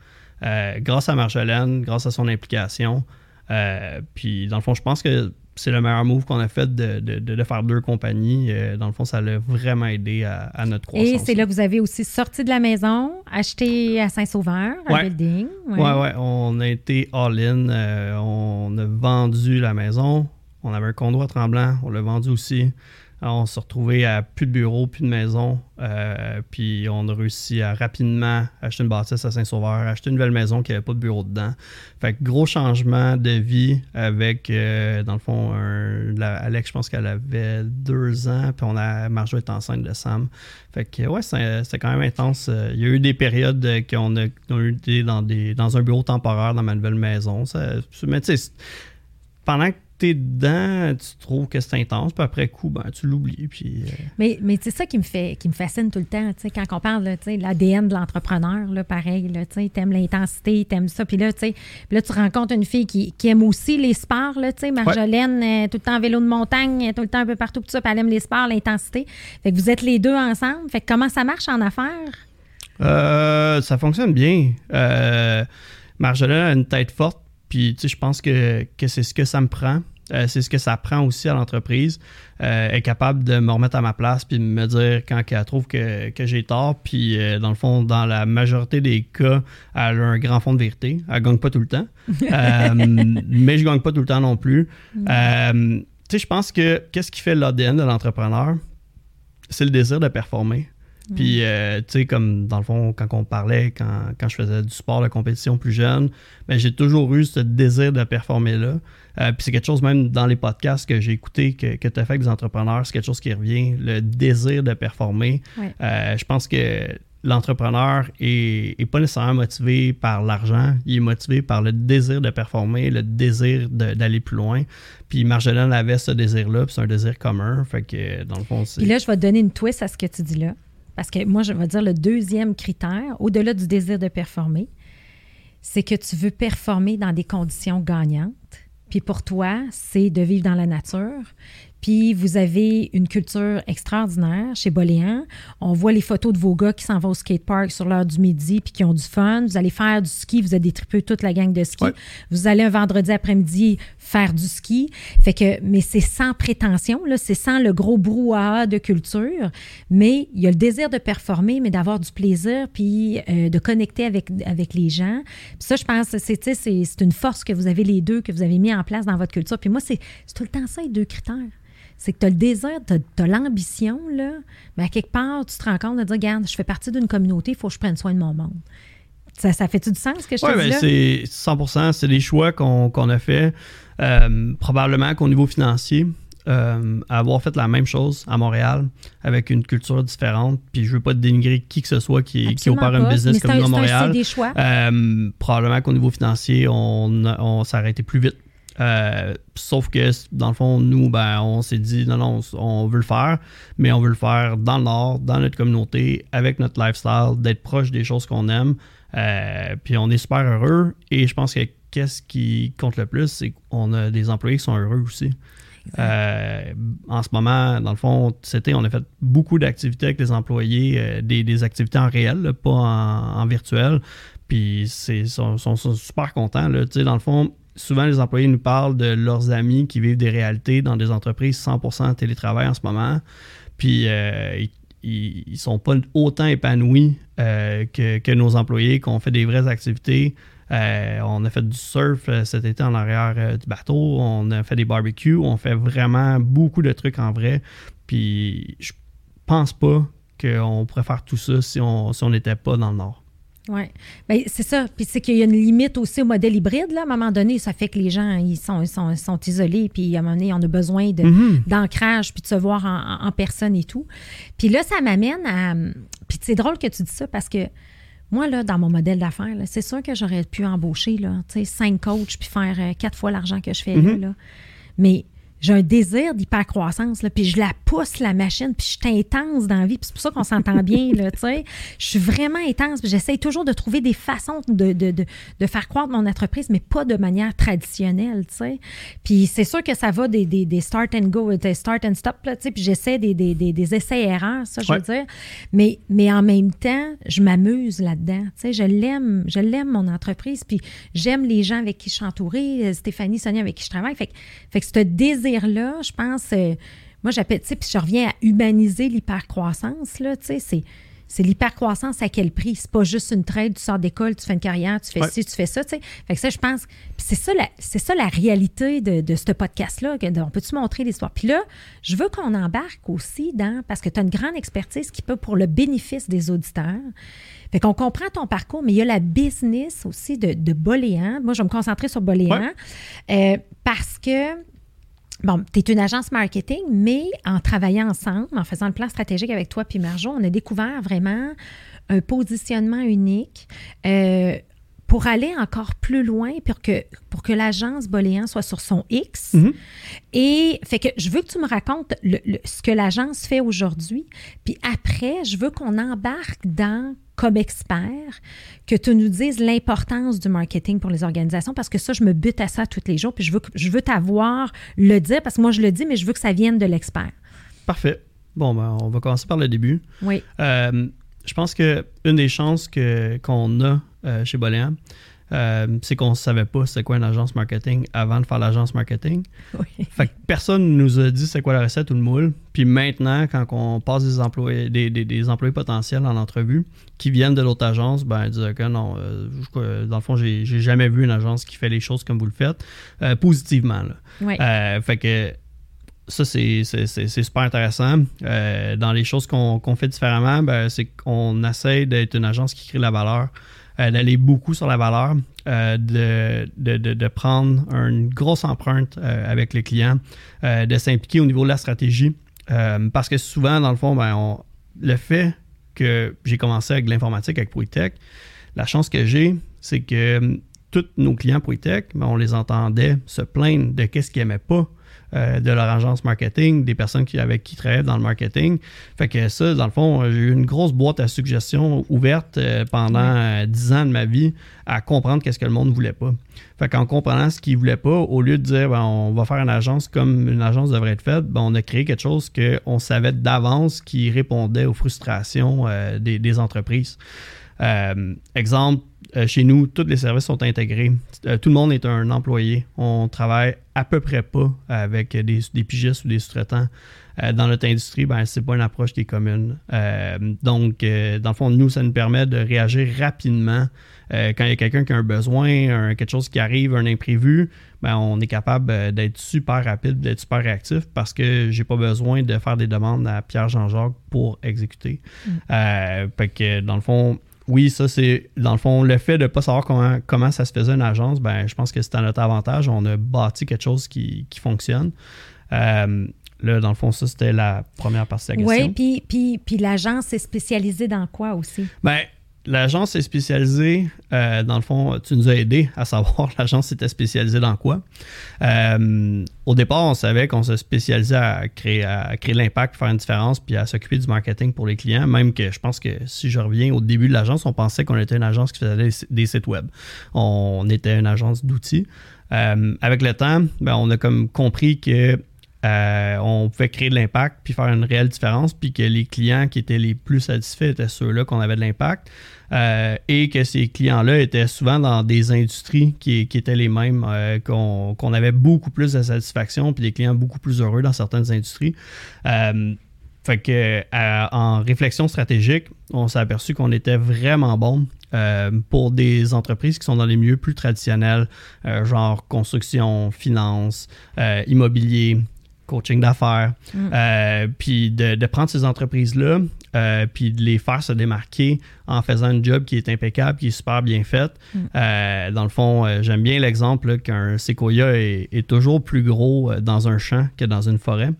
Euh, grâce à Marjolaine, grâce à son implication. Euh, puis dans le fond, je pense que c'est le meilleur move qu'on a fait de, de, faire deux compagnies. Euh, dans le fond, ça l'a vraiment aidé à, notre croissance. Et c'est là que vous avez aussi sorti de la maison, acheté à Saint-Sauveur, un building. Oui, ouais. ouais, On a été all-in. Euh, on a vendu la maison. On avait un condo à Tremblant. On l'a vendu aussi. On s'est retrouvé à plus de bureau, plus de maison. Euh, puis on a réussi à rapidement acheter une bâtisse à Saint-Sauveur, acheter une nouvelle maison qui n'avait pas de bureau dedans. Fait que gros changement de vie avec, euh, dans le fond, Alex, je pense qu'elle avait deux ans, puis on a Marjo est enceinte de Sam. Fait que ouais, c'était quand même intense. Il y a eu des périodes qu'on a, eu dans, des, dans un bureau temporaire dans ma nouvelle maison. Ça, mais tu sais, pendant que t'es dedans, tu trouves que c'est intense, puis après coup, ben, tu l'oublies. Puis, euh. Mais, mais c'est ça qui me fait qui me fascine tout le temps. Quand on parle de l'ADN de l'entrepreneur, là, pareil, tu aimes l'intensité, tu aimes ça. Puis là, là, tu rencontres une fille qui, qui aime aussi les sports. Là, Marjolaine, ouais. tout le temps en vélo de montagne, tout le temps un peu partout, tout ça, puis elle aime les sports, l'intensité. Fait que vous êtes les deux ensemble. Fait que comment ça marche en affaires? Euh, ça fonctionne bien. Euh, Marjolaine a une tête forte puis, tu sais, je pense que, c'est ce que ça me prend. Euh, c'est ce que ça prend aussi à l'entreprise. Euh, est capable de me remettre à ma place puis de me dire quand elle trouve que, j'ai tort. Puis, euh, dans le fond, dans la majorité des cas, elle a un grand fond de vérité. Elle gagne pas tout le temps. [LAUGHS] mais je gagne pas tout le temps non plus. tu sais, je pense que qu'est-ce qui fait l'ADN de l'entrepreneur? C'est le désir de performer. Puis, euh, tu sais, comme dans le fond, quand on parlait, quand, je faisais du sport de compétition plus jeune, ben, j'ai toujours eu ce désir de performer là. Euh, puis c'est quelque chose, même dans les podcasts que j'ai écoutés, que, que tu as fait avec des entrepreneurs, c'est quelque chose qui revient, le désir de performer. Euh, je pense que l'entrepreneur est, pas nécessairement motivé par l'argent, il est motivé par le désir de performer, le désir d'aller plus loin. Puis Marjolaine avait ce désir-là, puis c'est un désir commun. Fait que dans le fond, c'est. Puis là, je vais te donner une twist à ce que tu dis là. Parce que moi, je vais dire le deuxième critère, au-delà du désir de performer, c'est que tu veux performer dans des conditions gagnantes. Puis pour toi, c'est de vivre dans la nature, puis vous avez une culture extraordinaire chez Boléan. On voit les photos de vos gars qui s'en vont au skatepark sur l'heure du midi puis qui ont du fun. Vous allez faire du ski, vous êtes des tripeux toute la gang de ski. Vous allez un vendredi après-midi faire du ski. Fait que, mais c'est sans prétention, c'est sans le gros brouhaha de culture. Mais il y a le désir de performer, mais d'avoir du plaisir puis euh, de connecter avec, avec les gens. Puis ça, je pense, c'est, c'est une force que vous avez les deux, que vous avez mis en place dans votre culture. Puis moi, c'est tout le temps ça, les deux critères c'est que tu as le désir, tu as, l'ambition, là, mais à quelque part, tu te rends compte de dire, regarde, je fais partie d'une communauté, il faut que je prenne soin de mon monde. Ça, ça fait-tu du sens, ce que je te dis ben, c'est 100% c'est des choix qu'on a fait. Euh, probablement qu'au niveau financier, euh, avoir fait la même chose à Montréal avec une culture différente. Puis je veux pas dénigrer qui que ce soit qui, qui opère un business comme nous à Montréal. Des choix. Euh, probablement qu'au niveau financier, on, on s'arrêtait plus vite euh, sauf que, dans le fond, nous, ben, on s'est dit, non, non, on veut le faire, mais on veut le faire dans le Nord, dans notre communauté, avec notre lifestyle, d'être proche des choses qu'on aime. Euh, puis on est super heureux. Et je pense que qu'est-ce qui compte le plus, c'est qu'on a des employés qui sont heureux aussi. Euh, en ce moment, dans le fond, c'était, on a fait beaucoup d'activités avec les employés, des, activités en réel, pas en, virtuel. Puis ils sont, sont, super contents. Là. Dans le fond, souvent les employés nous parlent de leurs amis qui vivent des réalités dans des entreprises 100% télétravail en ce moment. Puis euh, ils, ne sont pas autant épanouis euh, que, nos employés, qu'on fait des vraies activités. Euh, on a fait du surf cet été en arrière du bateau, on a fait des barbecues, on fait vraiment beaucoup de trucs en vrai. Puis je pense pas qu'on pourrait faire tout ça si on n'était pas dans le Nord. Oui. Bien, c'est ça. Puis c'est qu'il y a une limite aussi au modèle hybride. Là. À un moment donné, ça fait que les gens, ils sont, sont, sont isolés. Puis à un moment donné, on a besoin de, mm-hmm. d'ancrage, puis de se voir en, personne et tout. Puis là, ça m'amène à... Puis c'est drôle que tu dis ça parce que moi, là, dans mon modèle d'affaires, c'est sûr que j'aurais pu embaucher là, cinq coachs puis faire euh, quatre fois l'argent que je fais là, mm-hmm. là. Mais j'ai un désir d'hypercroissance, puis je la pousse, la machine, puis je suis intense dans la vie, puis c'est pour ça qu'on s'entend bien, là, tu sais. Je suis vraiment intense, puis j'essaie toujours de trouver des façons de, de, de, de, faire croître mon entreprise, mais pas de manière traditionnelle, tu sais. Puis c'est sûr que ça va des, des, des, start and go, des start and stop, tu sais, puis j'essaie des, des, des, essais-erreurs, ça, je veux dire. Mais, mais en même temps, je m'amuse là-dedans, tu sais. Je l'aime, je l'aime, mon entreprise, puis j'aime les gens avec qui je suis entourée, Stéphanie, Sonia, avec qui je travaille. Fait, fait que ce désir désir-là, je pense, euh, moi j'appelle, tu sais, puis je reviens à humaniser l'hypercroissance, là, tu sais, c'est c'est l'hypercroissance à quel prix? C'est pas juste une trade, tu sors d'école, tu fais une carrière, tu fais ci, tu fais ça, tu sais. Fait que ça, je pense, c'est ça, la, c'est ça la réalité de, de ce podcast-là. On peut-tu montrer l'histoire? Puis là, je veux qu'on embarque aussi dans, parce que tu as une grande expertise qui peut pour le bénéfice des auditeurs. Fait qu'on comprend ton parcours, mais il y a la business aussi de, de Boléan. Moi, je vais me concentrer sur Boléan euh, parce que Bon, tu es une agence marketing, mais en travaillant ensemble, en faisant le plan stratégique avec toi puis Marjo, on a découvert vraiment un positionnement unique euh, pour aller encore plus loin, pour que, pour que l'agence Boléan soit sur son X. Mhm. Et fait que je veux que tu me racontes ce que l'agence fait aujourd'hui. Puis après, je veux qu'on embarque dans comme expert, que tu nous dises l'importance du marketing pour les organisations, parce que ça, je me bute à ça tous les jours, puis je veux, je veux t'avoir le dire, parce que moi, je le dis, mais je veux que ça vienne de l'expert. Parfait. Bon, ben, on va commencer par le début. Oui. Euh, je pense que une des chances que, qu'on a euh, chez Boléan, euh, c'est qu'on ne savait pas c'est quoi une agence marketing avant de faire l'agence marketing. Oui. Fait que personne ne nous a dit c'est quoi la recette ou le moule. Puis maintenant, quand on passe des employés, des, des, employés potentiels en entrevue qui viennent de l'autre agence, ben ils disent que non, euh, dans le fond, j'ai, j'ai jamais vu une agence qui fait les choses comme vous le faites, euh, positivement. Là. Oui. fait que ça, c'est, c'est, c'est super intéressant. dans les choses qu'on, qu'on fait différemment, ben, c'est qu'on essaie d'être une agence qui crée la valeur euh, d'aller beaucoup sur la valeur, euh, de, de, de, prendre une grosse empreinte euh, avec le client, de s'impliquer au niveau de la stratégie. parce que souvent, dans le fond, ben, le fait que j'ai commencé avec l'informatique, avec ProTech, la chance que j'ai, c'est que tous nos clients ProTech, ben, on les entendait se plaindre de qu'est-ce qu'ils n'aimaient pas euh, de leur agence marketing, des personnes qui, avec qui travaillaient dans le marketing. Fait que ça, dans le fond, j'ai eu une grosse boîte à suggestions ouverte euh, pendant dix ans de ma vie à comprendre qu'est-ce que le monde ne voulait pas. Fait qu'en comprenant ce qu'ils ne voulaient pas, au lieu de dire ben, on va faire une agence comme une agence devrait être faite, ben, on a créé quelque chose qu'on savait d'avance qui répondait aux frustrations euh, des, des, entreprises. exemple, euh, chez nous, tous les services sont intégrés. Euh, tout le monde est un employé. On travaille à peu près pas avec des, des pigistes ou des sous-traitants. Euh, dans notre industrie, ben, c'est pas une approche qui est commune. donc, dans le fond, nous, ça nous permet de réagir rapidement. quand il y a quelqu'un qui a un besoin, quelque chose qui arrive, un imprévu, ben, on est capable d'être super rapide, d'être super réactif parce que j'ai pas besoin de faire des demandes à Pierre Jean-Jacques pour exécuter. Mm. fait que, dans le fond, oui, ça, c'est dans le fond, le fait de ne pas savoir comment, comment ça se faisait une agence, ben, je pense que c'est à notre avantage. On a bâti quelque chose qui, fonctionne. Euh, là, dans le fond, ça, c'était la première partie de la question. Oui, puis, puis, puis l'agence est spécialisée dans quoi aussi? Ben, L'agence est spécialisée, euh, dans le fond, tu nous as aidé à savoir [LAUGHS] l'agence était spécialisée dans quoi. Euh, au départ, on savait qu'on se spécialisait à créer, à créer l'impact, faire une différence, puis à s'occuper du marketing pour les clients. Même que je pense que si je reviens au début de l'agence, on pensait qu'on était une agence qui faisait des, sites web. On était une agence d'outils. Euh, avec le temps, ben, on a comme compris que on pouvait créer de l'impact puis faire une réelle différence, puis que les clients qui étaient les plus satisfaits étaient ceux-là qu'on avait de l'impact, euh, et que ces clients-là étaient souvent dans des industries qui, étaient les mêmes, euh, qu'on avait beaucoup plus de satisfaction, puis des clients beaucoup plus heureux dans certaines industries. fait que en réflexion stratégique, on s'est aperçu qu'on était vraiment bon pour des entreprises qui sont dans les milieux plus traditionnels, genre construction, finance, immobilier, coaching d'affaires, mm. euh, puis de, prendre ces entreprises-là, euh, puis de les faire se démarquer en faisant un job qui est impeccable, qui est super bien fait. Mm. Euh, dans le fond, j'aime bien l'exemple qu'un séquoia est, toujours plus gros dans un champ que dans une forêt.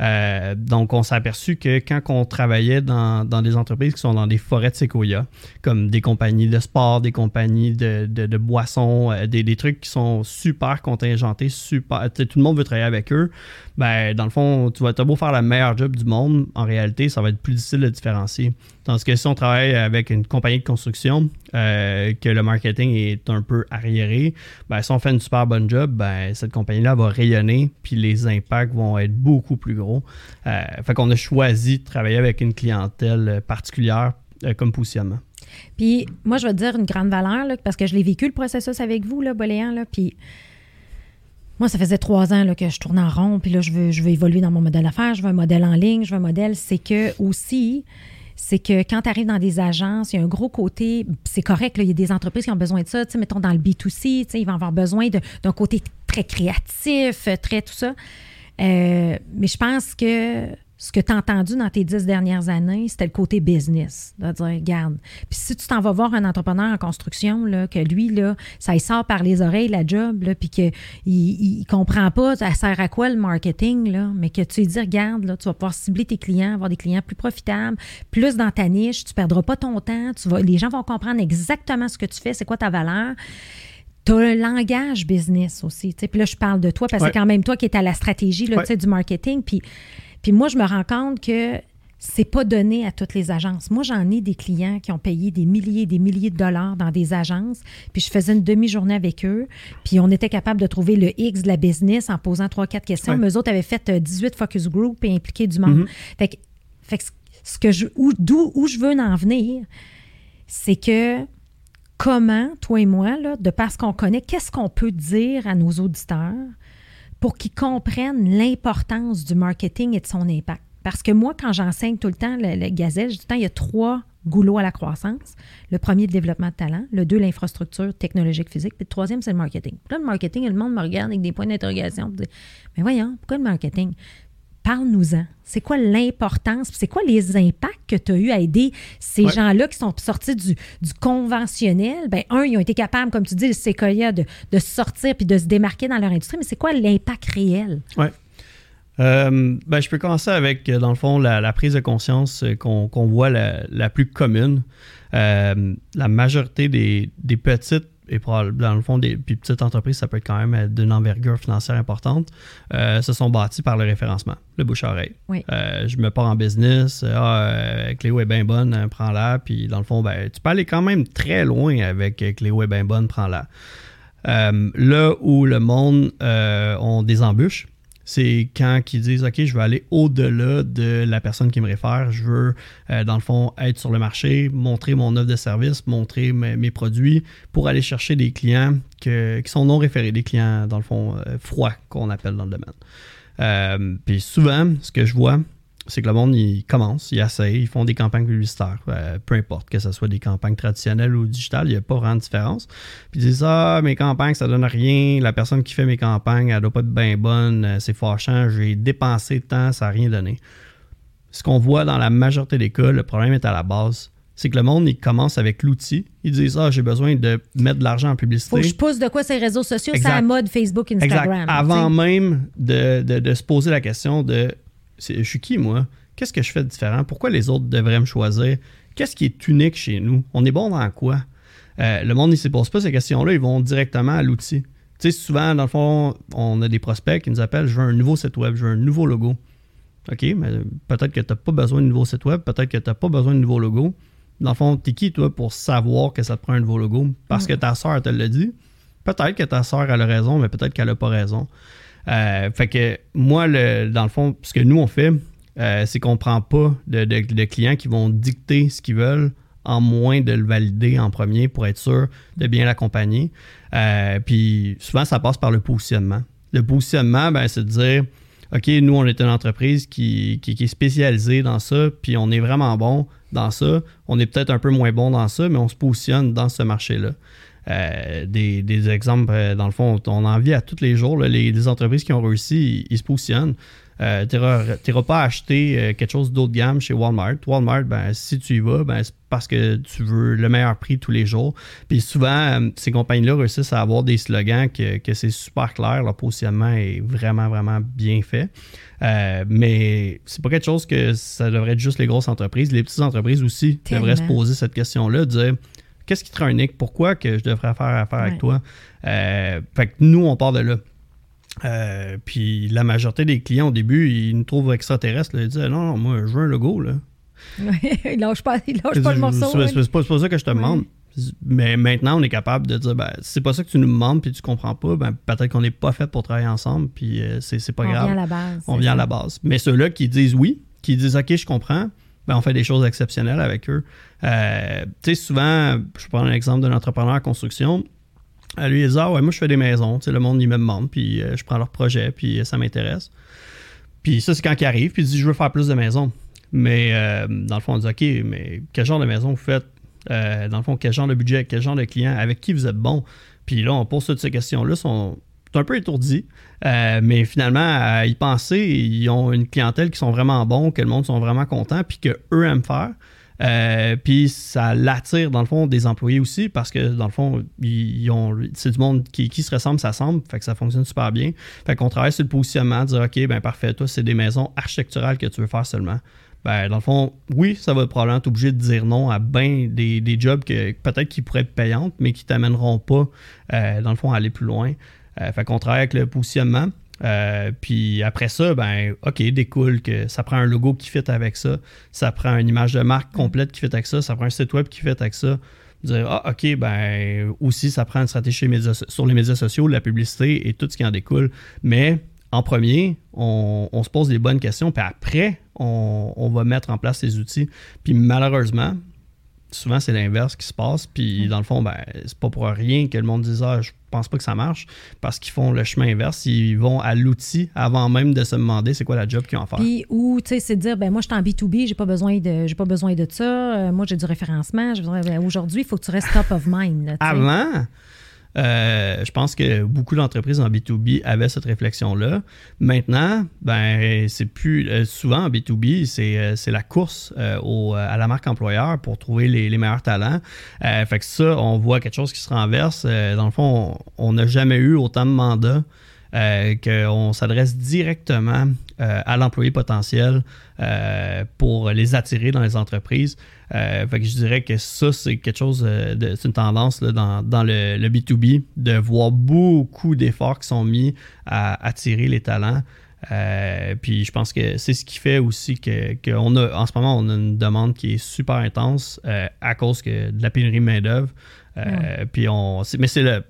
Euh, donc, on s'est aperçu que quand on travaillait dans, des entreprises qui sont dans des forêts de séquoia, comme des compagnies de sport, des compagnies de, boissons, euh, des, trucs qui sont super contingentés, super. Tout le monde veut travailler avec eux. Ben, dans le fond, tu vas te beau faire la meilleure job du monde, en réalité, ça va être plus difficile de différencier. Tandis que si on travaille avec une compagnie de construction, euh, que le marketing est un peu arriéré, ben, si on fait une super bonne job, ben, cette compagnie-là va rayonner, puis les impacts vont être beaucoup plus gros. Euh, fait qu'on a choisi de travailler avec une clientèle particulière euh, comme positionnement. Puis moi, je vais te dire une grande valeur, parce que je l'ai vécu le processus avec vous, là, Boléan, là, puis Moi, ça faisait trois ans que je tourne en rond, puis là, je veux, je veux évoluer dans mon modèle d'affaires, je veux un modèle en ligne, je veux un modèle. C'est que aussi, c'est que quand tu arrives dans des agences, il y a un gros côté, c'est correct, il y a des entreprises qui ont besoin de ça, tu sais, mettons dans le B2C, tu sais, ils vont avoir besoin d'un côté très créatif, très tout ça. Euh, mais je pense que ce que tu as entendu dans tes dix dernières années, c'était le côté business. De dire, regarde. Puis si tu t'en vas voir un entrepreneur en construction, là, que lui, là, ça il sort par les oreilles, la job, là, puis qu'il il, comprend pas, ça sert à quoi le marketing, là, mais que tu lui dis, regarde, là, tu vas pouvoir cibler tes clients, avoir des clients plus profitables, plus dans ta niche, tu perdras pas ton temps, tu vas, les gens vont comprendre exactement ce que tu fais, c'est quoi ta valeur tu as un langage business aussi. Puis là, je parle de toi parce que c'est quand même toi qui es à la stratégie là, du marketing. Puis puis moi, je me rends compte que c'est pas donné à toutes les agences. Moi, j'en ai des clients qui ont payé des milliers et des milliers de dollars dans des agences, puis je faisais une demi-journée avec eux, puis on était capable de trouver le X de la business en posant trois, quatre questions. Mais eux autres avaient fait 18 euh, focus group et impliqué du monde. Mm-hmm. Fait que, ce que je, où, où je veux en venir, c'est que comment, toi et moi, là, de parce qu'on connaît, qu'est-ce qu'on peut dire à nos auditeurs pour qu'ils comprennent l'importance du marketing et de son impact. Parce que moi, quand j'enseigne tout le temps le, gazelle, je dis tout le temps, il y a trois goulots à la croissance. Le premier, le développement de talent. Le deux, l'infrastructure technologique physique. Puis le troisième, c'est le marketing. Puis là, le marketing, le monde me regarde avec des points d'interrogation. Mais voyons, pourquoi le marketing? Parle-nous-en. C'est quoi l'importance? C'est quoi les impacts que tu as eu à aider ces gens-là qui sont sortis du, conventionnel? Ben, un, ils ont été capables, comme tu dis, le Sequoia, de, de sortir puis de se démarquer dans leur industrie, mais c'est quoi l'impact réel? Oui. Euh, ben, je peux commencer avec, dans le fond, la, prise de conscience qu'on voit la, plus commune. Euh, la majorité des, des petites et dans le fond, des petites entreprises, ça peut être quand même euh, d'une envergure financière importante, euh, se sont bâties par le référencement, le bouche-oreille. Euh, je me pars en business, ah, Cléo est bien bonne, prends-la, puis dans le fond, ben, tu peux aller quand même très loin avec Cléo est bien bonne, prends-la. là où le monde ont des embûches, c'est quand ils disent OK, je veux aller au-delà de la personne qui me réfère. Je veux, euh, dans le fond, être sur le marché, montrer mon offre de service, montrer mes, produits pour aller chercher des clients qui sont non référés, des clients, dans le fond, euh, froids, qu'on appelle dans le domaine. Euh, puis souvent, ce que je vois, c'est que le monde, il commence, il essaye, ils font des campagnes publicitaires, euh, peu importe, que ce soit des campagnes traditionnelles ou digitales, il n'y a pas vraiment de différence. Puis ils disent Ah, mes campagnes, ça donne rien, la personne qui fait mes campagnes, elle doit pas être bien bonne, euh, c'est fâchant, j'ai dépensé de temps, ça n'a rien donné. Ce qu'on voit dans la majorité des cas, le problème est à la base. C'est que le monde, il commence avec l'outil. Ils disent Ah, j'ai besoin de mettre de l'argent en publicité. Faut que je pousse de quoi ces réseaux sociaux, c'est la mode Facebook, Instagram. Avant même de, de se poser la question de je suis qui, moi? Qu'est-ce que je fais de différent? Pourquoi les autres devraient me choisir? Qu'est-ce qui est unique chez nous? On est bon dans quoi? Euh, le monde ne se pose pas ces questions-là, ils vont directement à l'outil. Tu sais, souvent, dans le fond, on a des prospects qui nous appellent Je veux un nouveau site web, je veux un nouveau logo. OK, mais peut-être que tu n'as pas besoin de nouveau site web, peut-être que tu n'as pas besoin de nouveau logo. Dans le fond, tu es qui, toi, pour savoir que ça te prend un nouveau logo? Parce que ta soeur te l'a dit. Peut-être que ta soeur a raison, mais peut-être qu'elle n'a pas raison. Euh, fait que moi, le, dans le fond, ce que nous on fait, euh, c'est qu'on prend pas de, clients qui vont dicter ce qu'ils veulent en moins de le valider en premier pour être sûr de bien l'accompagner. Euh, puis souvent, ça passe par le positionnement. Le positionnement, ben, c'est de dire OK, nous, on est une entreprise qui, qui, est spécialisée dans ça, puis on est vraiment bon dans ça. On est peut-être un peu moins bon dans ça, mais on se positionne dans ce marché-là. Euh, des, exemples, euh, dans le fond, on en vit à tous les jours. les, entreprises qui ont réussi, ils, se positionnent. Euh, tu n'iras pas acheter quelque chose d'autre gamme chez Walmart. Walmart, ben, si tu y vas, ben, c'est parce que tu veux le meilleur prix tous les jours. Puis souvent, ces compagnies-là réussissent à avoir des slogans que, que c'est super clair. Leur positionnement est vraiment, vraiment bien fait. mais c'est pas quelque chose que ça devrait être juste les grosses entreprises. Les petites entreprises aussi devraient se poser cette question-là, dire Qu'est-ce qui te rend unique? Pourquoi que je devrais faire affaire avec toi? Euh, fait que nous, on part de là. Euh, puis la majorité des clients au début, ils nous trouvent extraterrestres. ils disent Non, non, moi, je veux un logo. Là. il lâche pas, il lâche pas le morceau. C'est pas, pas, ça que je te demande. Mais maintenant, on est capable de dire ben, c'est pas ça que tu nous demandes puis tu comprends pas, ben, peut-être qu'on n'est pas fait pour travailler ensemble, puis euh, c'est pas grave. On vient à la base. On vient à la base. Mais ceux-là qui disent oui, qui disent OK, je comprends, ben, on fait des choses exceptionnelles avec eux. Euh, tu sais, souvent, je prends un exemple d'un entrepreneur en construction. Euh, lui, il dit Ah ouais, moi, je fais des maisons. Tu sais, le monde, il me demande, puis euh, je prends leur projet, puis ça m'intéresse. Puis ça, c'est quand il arrive, puis il dit Je veux faire plus de maisons. Mais dans le fond, on dit OK, mais quel genre de maison vous faites? Dans le fond, quel genre de budget, quel genre de client, avec qui vous êtes bon? Puis là, on pose toutes ces questions-là. sont un peu étourdi, euh, mais finalement, à y penser, ils ont une clientèle qui sont vraiment bons, que le monde sont vraiment contents, puis qu'eux aiment faire. Euh, puis ça l'attire, dans le fond, des employés aussi, parce que, dans le fond, ils ont, c'est du monde qui, qui se ressemble, ça semble, fait que ça fonctionne super bien. Fait qu'on travaille sur le positionnement, dire, OK, ben parfait, toi, c'est des maisons architecturales que tu veux faire seulement. Ben, dans le fond, oui, ça va probablement obligé de dire non à ben des, des jobs que peut-être qui pourraient être payantes, mais qui t'amèneront pas, euh, dans le fond, à aller plus loin. Euh, fait qu'on travaille avec le positionnement. Euh, puis après ça, ben, OK, découle que ça prend un logo qui fit avec ça, ça prend une image de marque complète qui fit avec ça, ça prend un site web qui fit avec ça. Dire, ah, OK, ben, aussi, ça prend une stratégie sur les médias, sociaux, la publicité et tout ce qui en découle. Mais en premier, on, on se pose les bonnes questions, puis après, on, on va mettre en place les outils. Puis malheureusement, souvent c'est l'inverse qui se passe. Puis dans le fond, ben, c'est pas pour rien que le monde dise Ah, je pense pas que ça marche, parce qu'ils font le chemin inverse. Ils vont à l'outil avant même de se demander c'est quoi la job qu'ils ont à faire. Puis, ou, tu sais, c'est de dire, ben moi, je suis en B2B, j'ai pas besoin de, j'ai pas besoin de ça. Euh, moi, j'ai du référencement. Ben, aujourd'hui, il faut que tu restes top of mind. là. Avant, euh, je pense que beaucoup d'entreprises en B2B avaient cette réflexion-là. Maintenant, ben, c'est plus euh, souvent en B2B, c'est, euh, c'est la course au- à la marque employeur pour trouver les, les meilleurs talents. Fait que ça, on voit quelque chose qui se renverse. Dans le fond, on on n'a jamais eu autant de mandats. Euh, qu'on s'adresse directement euh, à l'employé potentiel euh, pour les attirer dans les entreprises. Fait que je dirais que ça, c'est quelque chose, c'est une tendance là, dans, dans le, le B2B de voir beaucoup d'efforts qui sont mis à attirer les talents. Puis je pense que c'est ce qui fait aussi que, que on a, en ce moment, on a une demande qui est super intense à cause que de la pénurie de main-d'œuvre. Puis on, mais c'est le,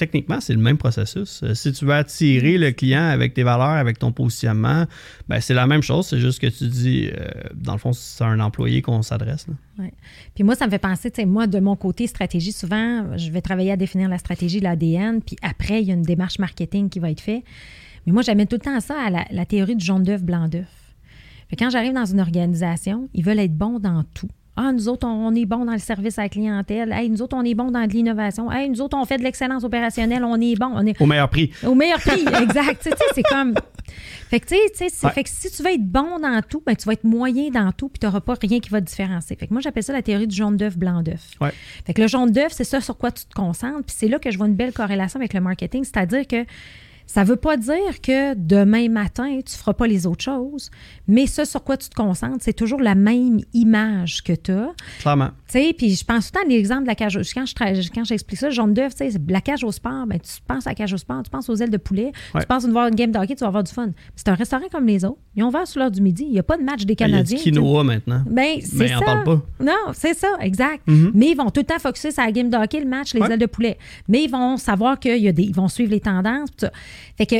techniquement, c'est le même processus. Euh, si tu veux attirer le client avec tes valeurs, avec ton positionnement, ben, c'est la même chose. C'est juste que tu dis, euh, dans le fond, c'est un employé qu'on s'adresse. Puis moi, ça me fait penser, moi, de mon côté, stratégie, souvent, je vais travailler à définir la stratégie, l'ADN, puis après, il y a une démarche marketing qui va être faite. Mais moi, j'amène tout le temps ça à la, la théorie du jaune d'œuf, blanc d'œuf. Quand j'arrive dans une organisation, ils veulent être bons dans tout. Ah, nous autres, on, on est bons dans le service à la clientèle. Hey, nous autres, on est bons dans de l'innovation. Hey, nous autres, on fait de l'excellence opérationnelle. On est bons. On est Au meilleur prix. au meilleur prix, [LAUGHS] exact. C'est comme. Fait que, tu sais, Ouais. fait que si tu veux être bon dans tout, ben, tu vas être moyen dans tout, puis tu n'auras pas rien qui va te différencier. Fait que moi, j'appelle ça la théorie du jaune d'œuf, blanc d'œuf. Ouais. Fait que le jaune d'œuf, c'est ça sur quoi tu te concentres. Puis c'est là que je vois une belle corrélation avec le marketing. C'est-à-dire que ça ne veut pas dire que demain matin, tu ne feras pas les autres choses, mais ce sur quoi tu te concentres, c'est toujours la même image que tu as. Clairement. Tu sais, puis je pense tout le temps à l'exemple de la cage au Quand je quand j'explique ça, jaune d'œuf, tu sais, c'est la cage au sport, ben, tu penses à la cage au sport, tu penses aux ailes de poulet, Ouais. tu penses à voir une game de hockey, tu vas avoir du fun. C'est un restaurant comme les autres. Ils ont ouvert sur l'heure du midi. Il n'y a pas de match des Ben, Il y a Canadiens. du quinoa maintenant. Ben, Mais ça. on parle pas. Non, c'est ça, exact. Mhm. Mais ils vont tout le temps focuser sur la game de hockey, le match, les Ouais. ailes de poulet. Mais ils vont savoir qu'ils y a des, ils vont suivre les tendances. tout ça. Fait que,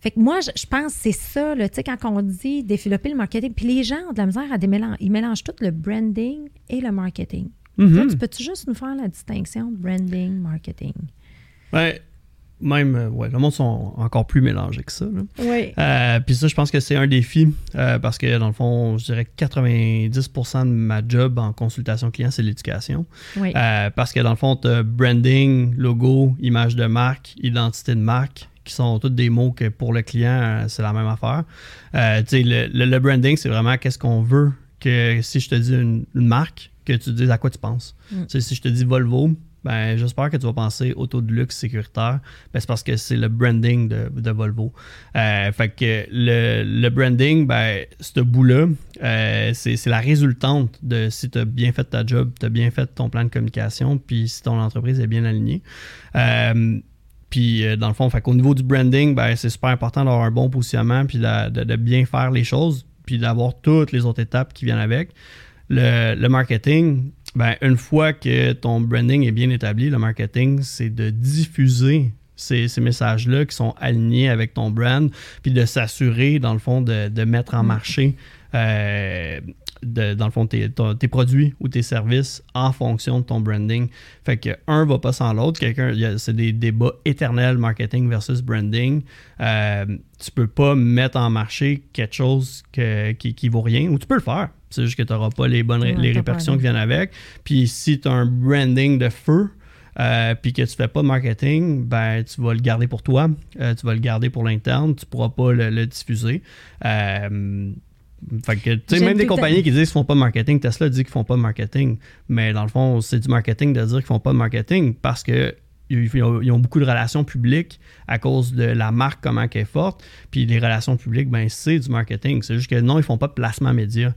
fait que moi, je, je pense que c'est ça, tu sais, quand on dit développer le marketing. Puis les gens ont de la misère à démélanger. Ils mélangent tout le branding et le marketing. Mhm. Là, tu peux-tu juste nous faire la distinction branding, marketing? Ouais, même, euh, ouais, le monde sont encore plus mélangés que ça. là. Oui. Euh, Puis ça, je pense que c'est un défi euh, parce que dans le fond, je dirais que 90% de ma job en consultation client, c'est l'éducation. Oui. Euh, parce que dans le fond, tu branding, logo, image de marque, identité de marque, qui sont tous des mots que pour le client, euh, c'est la même affaire. Euh, tu sais, le, le- le branding, c'est vraiment qu'est-ce qu'on veut que si je te dis une, une marque, que tu dises à quoi tu penses. Mm. Si je te dis Volvo, ben, j'espère que tu vas penser auto de luxe sécuritaire. Ben, c'est parce que c'est le branding de, de Volvo. Euh, fait que le, le branding, ben, ce bout-là, euh, c'est c'est la résultante de si tu as bien fait ta job, tu as bien fait ton plan de communication, puis si ton entreprise est bien alignée. Euh, puis, euh, dans le fond, fait qu'au niveau du branding, ben, c'est super important d'avoir un bon positionnement, puis de, de- de bien faire les choses, puis d'avoir toutes les autres étapes qui viennent avec. Le, le marketing, ben, une fois que ton branding est bien établi, le marketing, c'est de diffuser ces, ces messages-là qui sont alignés avec ton brand, puis de s'assurer, dans le fond, de, de mettre en marché euh, dans le fond, tes, tes, produits ou tes services en fonction de ton branding. Fait que un va pas sans l'autre. Quelqu'un, c'est des débats éternels marketing versus branding. Euh, tu peux pas mettre en marché quelque chose que, qui, qui vaut rien, ou tu peux le faire. C'est juste que tu n'auras pas les bonnes les répercussions qui viennent avec. Puis si tu as un branding de feu, euh, puis que tu fais pas de marketing, ben tu vas le garder pour toi, euh, tu vas le garder pour l'interne, tu pourras pas le, diffuser. Euh, fait que, tu sais, même des compagnies qui disent qu'ils font pas de marketing, Tesla dit qu'ils font pas de marketing, mais dans le fond, c'est du marketing de dire qu'ils font pas de marketing parce que ils ont, beaucoup de relations publiques à cause de la marque, comment elle est forte. Puis les relations publiques, ben c'est du marketing. C'est juste que non, ils font pas de placement média.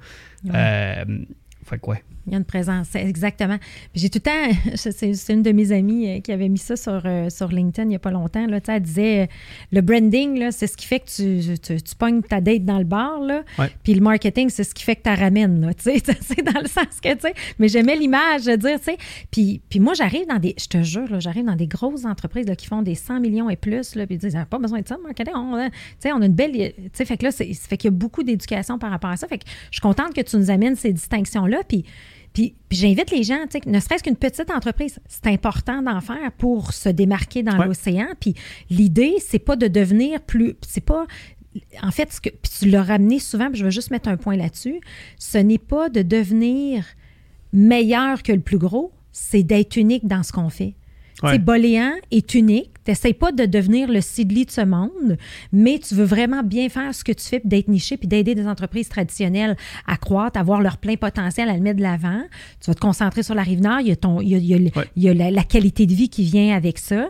Fait que il y a une présence, exactement. J'ai tout le temps, [LAUGHS] c'est une de mes amies euh, qui avait mis ça sur, euh, sur LinkedIn il n'y a pas longtemps. Là, elle disait euh, le branding, c'est ce qui fait que tu, tu, pognes ta date dans le bar. Là, Puis le marketing, c'est ce qui fait que [LAUGHS] tu la ramènes. C'est dans le sens que, tu sais, mais j'aimais l'image de dire, tu sais. Puis, puis moi, j'arrive dans des, je te jure, j'arrive dans des grosses entreprises là, qui font des 100 millions et plus. Là, puis ils disent, pas besoin de ça, marketing. On, on a une belle. Tu sais, fait que là, fait qu'il y a beaucoup d'éducation par rapport à ça. Fait que je suis contente que tu nous amènes ces distinctions-là. Puis, puis, j'invite les gens, ne serait-ce qu'une petite entreprise, c'est important d'en faire pour se démarquer dans l'océan. Puis l'idée, c'est pas de devenir plus. C'est pas. En fait, ce que, puis tu l'as ramené souvent, puis je veux juste mettre un point là-dessus. Ce n'est pas de devenir meilleur que le plus gros, c'est d'être unique dans ce qu'on fait. Ouais. Boléan est unique. Tu n'essayes pas de devenir le Sidley de ce monde, mais tu veux vraiment bien faire ce que tu fais, d'être niché, puis d'aider des entreprises traditionnelles à croître, à avoir leur plein potentiel, à le mettre de l'avant. Tu vas te concentrer sur la rive nord. Il y a, ton, il y a, la, qualité de vie qui vient avec ça.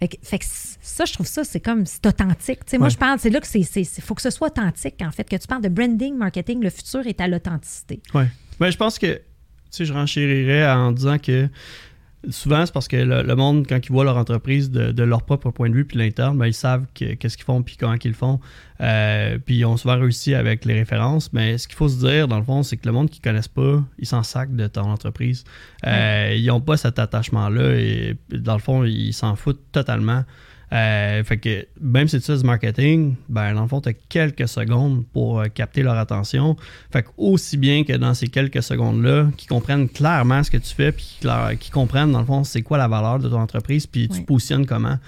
Fait que, ça, je trouve ça, c'est comme, c'est authentique. Moi, je parle, c'est là que c'est, il faut que ce soit authentique, en fait, que tu parles de branding, marketing, le futur est à l'authenticité. Oui. Ben, je pense que, tu sais, je renchérirais en disant que souvent, c'est parce que le, monde, quand ils voient leur entreprise de, leur propre point de vue puis l'interne, ben, ils savent qu'est-ce qu'ils font puis comment ils le font. Euh, puis ils ont souvent réussi avec les références. Mais ce qu'il faut se dire, dans le fond, c'est que le monde qui ne connaissent pas, ils s'en sacent de ton entreprise. Euh, ils n'ont pas cet attachement-là et dans le fond, ils s'en foutent totalement. Euh, fait que même si tu fais du marketing, ben dans le fond, tu as quelques secondes pour euh, capter leur attention. Fait que aussi bien que dans ces quelques secondes-là, qu'ils comprennent clairement ce que tu fais, puis qu'ils comprennent dans le fond c'est quoi la valeur de ton entreprise, puis tu positionnes comment.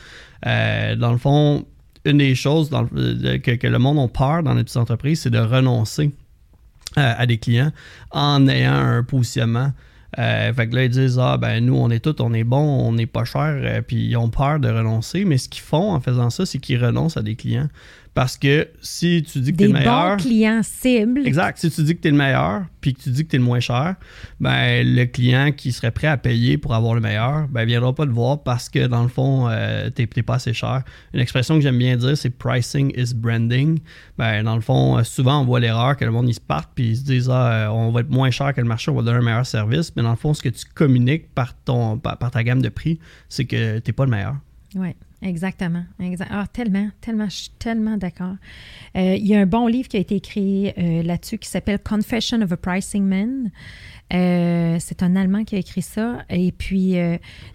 Euh, dans le fond, une des choses que, le monde a peur dans les petites entreprises, c'est de renoncer à des clients en ayant un positionnement. Euh, fait que là, ils disent Ah, ben nous, on est tous, on est bon, on n'est pas cher, euh, puis ils ont peur de renoncer. Mais ce qu'ils font en faisant ça, c'est qu'ils renoncent à des clients. Parce que si tu dis que tu es le meilleur. Des bons clients cibles. Exact. Si tu dis que tu es le meilleur, puis que tu dis que tu es le moins cher, ben, le client qui serait prêt à payer pour avoir le meilleur, ben, viendra pas te voir parce que dans le fond, euh, tu n'es pas assez cher. Une expression que j'aime bien dire, c'est pricing is branding. Ben, dans le fond, euh, souvent, on voit l'erreur que le monde, ils se partent, puis ils se disent, ah, euh, on va être moins cher que le marché, on va donner un meilleur service. Mais dans le fond, ce que tu communiques par, ton, par, ta gamme de prix, c'est que tu n'es pas le meilleur. Oui. Exactement. Ah, tellement, tellement, je suis tellement d'accord. Euh, il y a un bon livre qui a été écrit euh, là-dessus qui s'appelle Confession of a Pricing Man. Euh, c'est un Allemand qui a écrit ça. Et puis,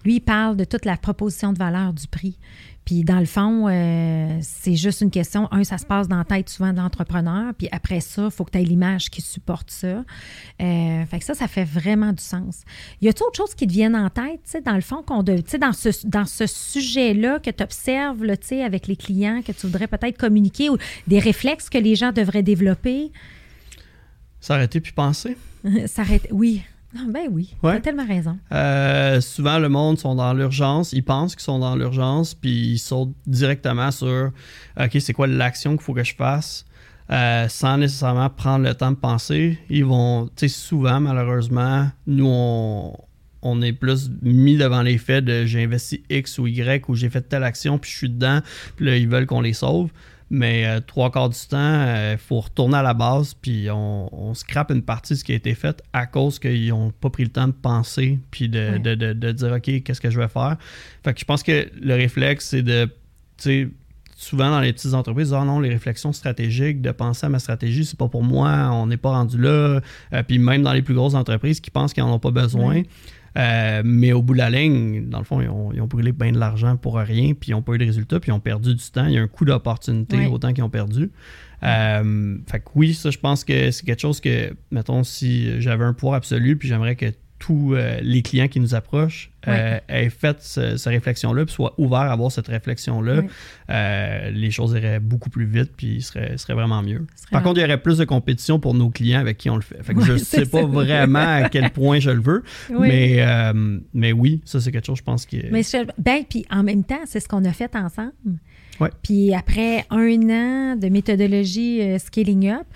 lui, il parle de toute la proposition de valeur du prix. Puis dans le fond, euh, c'est juste une question. Un, ça se passe dans la tête souvent de l'entrepreneur. Puis après ça, il faut que tu aies l'image qui supporte ça. Euh, fait que ça, ça fait vraiment du sens. Y a-t-il autre chose qui te viennent en tête, tu sais, dans le fond, qu'on de, dans ce, dans ce sujet-là que tu observes, tu sais, avec les clients, que tu voudrais peut-être communiquer ou des réflexes que les gens devraient développer? S'arrêter puis penser. [LAUGHS] S'arrêter, oui. Ah, ben oui, tu as tellement raison. Euh, souvent, le monde sont dans l'urgence, ils pensent qu'ils sont dans l'urgence, puis ils sautent directement sur OK, c'est quoi l'action qu'il faut que je fasse euh, sans nécessairement prendre le temps de penser. Ils vont, tu sais, souvent, malheureusement, nous, on, on est plus mis devant les faits de j'ai investi X ou Y ou j'ai fait telle action, puis je suis dedans, puis là, ils veulent qu'on les sauve. Mais euh, trois quarts du temps, il euh, faut retourner à la base, puis on, on scrape une partie de ce qui a été fait à cause qu'ils n'ont pas pris le temps de penser, puis de, dire, OK, qu'est-ce que je vais faire? Fait que je pense que le réflexe, c'est de, tu sais, souvent dans les petites entreprises, ah non, les réflexions stratégiques, de penser à ma stratégie, c'est pas pour moi, on n'est pas rendu là. Euh, puis même dans les plus grosses entreprises qui pensent qu'ils n'en ont pas besoin. Euh, mais au bout de la ligne, dans le fond, ils ont, brûlé bien de l'argent pour rien, puis ils n'ont pas eu de résultats, puis ils ont perdu du temps. Il y a un coût d'opportunité autant qu'ils ont perdu. Euh, fait que oui, ça, je pense que c'est quelque chose que, mettons, si j'avais un pouvoir absolu, puis j'aimerais que tous euh, les clients qui nous approchent euh, aient fait cette réflexion-là, puis soient ouverts à avoir cette réflexion-là, euh, les choses iraient beaucoup plus vite, puis ce serait, vraiment mieux. Par contre, il y aurait plus de compétition pour nos clients avec qui on le fait. je ne sais pas vraiment à quel point je le veux, mais, mais oui, ça, c'est quelque chose, je pense, qui Mais ben, puis en même temps, c'est ce qu'on a fait ensemble. Puis après un an de méthodologie Scaling Up,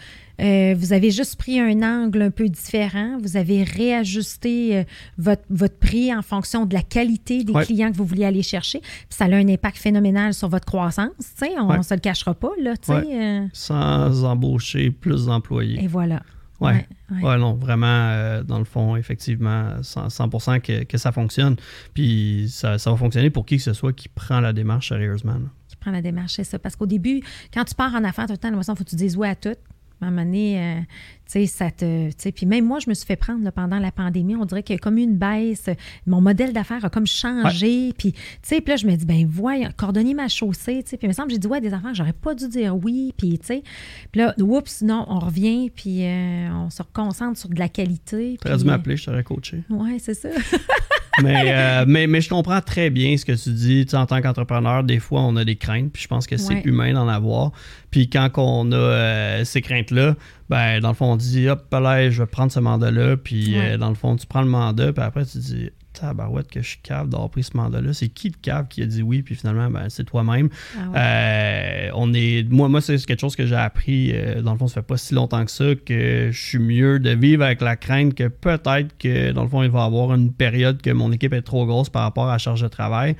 euh, vous avez juste pris un angle un peu différent. Vous avez réajusté euh, votre, votre, prix en fonction de la qualité des clients que vous vouliez aller chercher. Puis ça a un impact phénoménal sur votre croissance. On ne se le cachera pas. Là, euh. Sans embaucher plus d'employés. Et voilà. Oui, ouais. non, vraiment, dans le fond, effectivement, 100%, que, que, ça fonctionne. Puis ça, ça, va fonctionner pour qui que ce soit qui prend la démarche sérieusement. Qui prend la démarche, c'est ça. Parce qu'au début, quand tu pars en affaires, tout le temps, il faut que tu dises oui à tout. À un moment donné, euh, tu sais, ça te. Puis même moi, je me suis fait prendre pendant la pandémie. On dirait qu'il y a comme une baisse. Mon modèle d'affaires a comme changé. Puis, tu sais, puis là, je me dis, ben, voyons, cordonnier ma chaussée. Puis, il me semble, j'ai dit, ouais, des affaires, j'aurais pas dû dire oui. Puis, tu sais, puis là, oups, non, on revient. Puis, euh, on se concentre sur de la qualité. Tu aurais dû m'appeler, je t'aurais coaché. Ouais, c'est ça. [LAUGHS] mais, mais, mais, je comprends très bien ce que tu dis. Tu en tant qu'entrepreneur, des fois, on a des craintes. Puis, je pense que c'est humain d'en avoir. Puis, quand on a euh, ces craintes-là, ben, dans le fond, on dit, hop, là, je vais prendre ce mandat-là. Puis, euh, dans le fond, tu prends le mandat, puis après, tu dis, tabarouette que je suis cave d'avoir pris ce mandat-là. C'est qui le cave qui a dit oui, puis finalement, ben, c'est toi-même. Ah euh, on est, moi, moi c'est quelque chose que j'ai appris, euh, dans le fond, ça fait pas si longtemps que ça, que je suis mieux de vivre avec la crainte que peut-être que, dans le fond, il va y avoir une période que mon équipe est trop grosse par rapport à la charge de travail.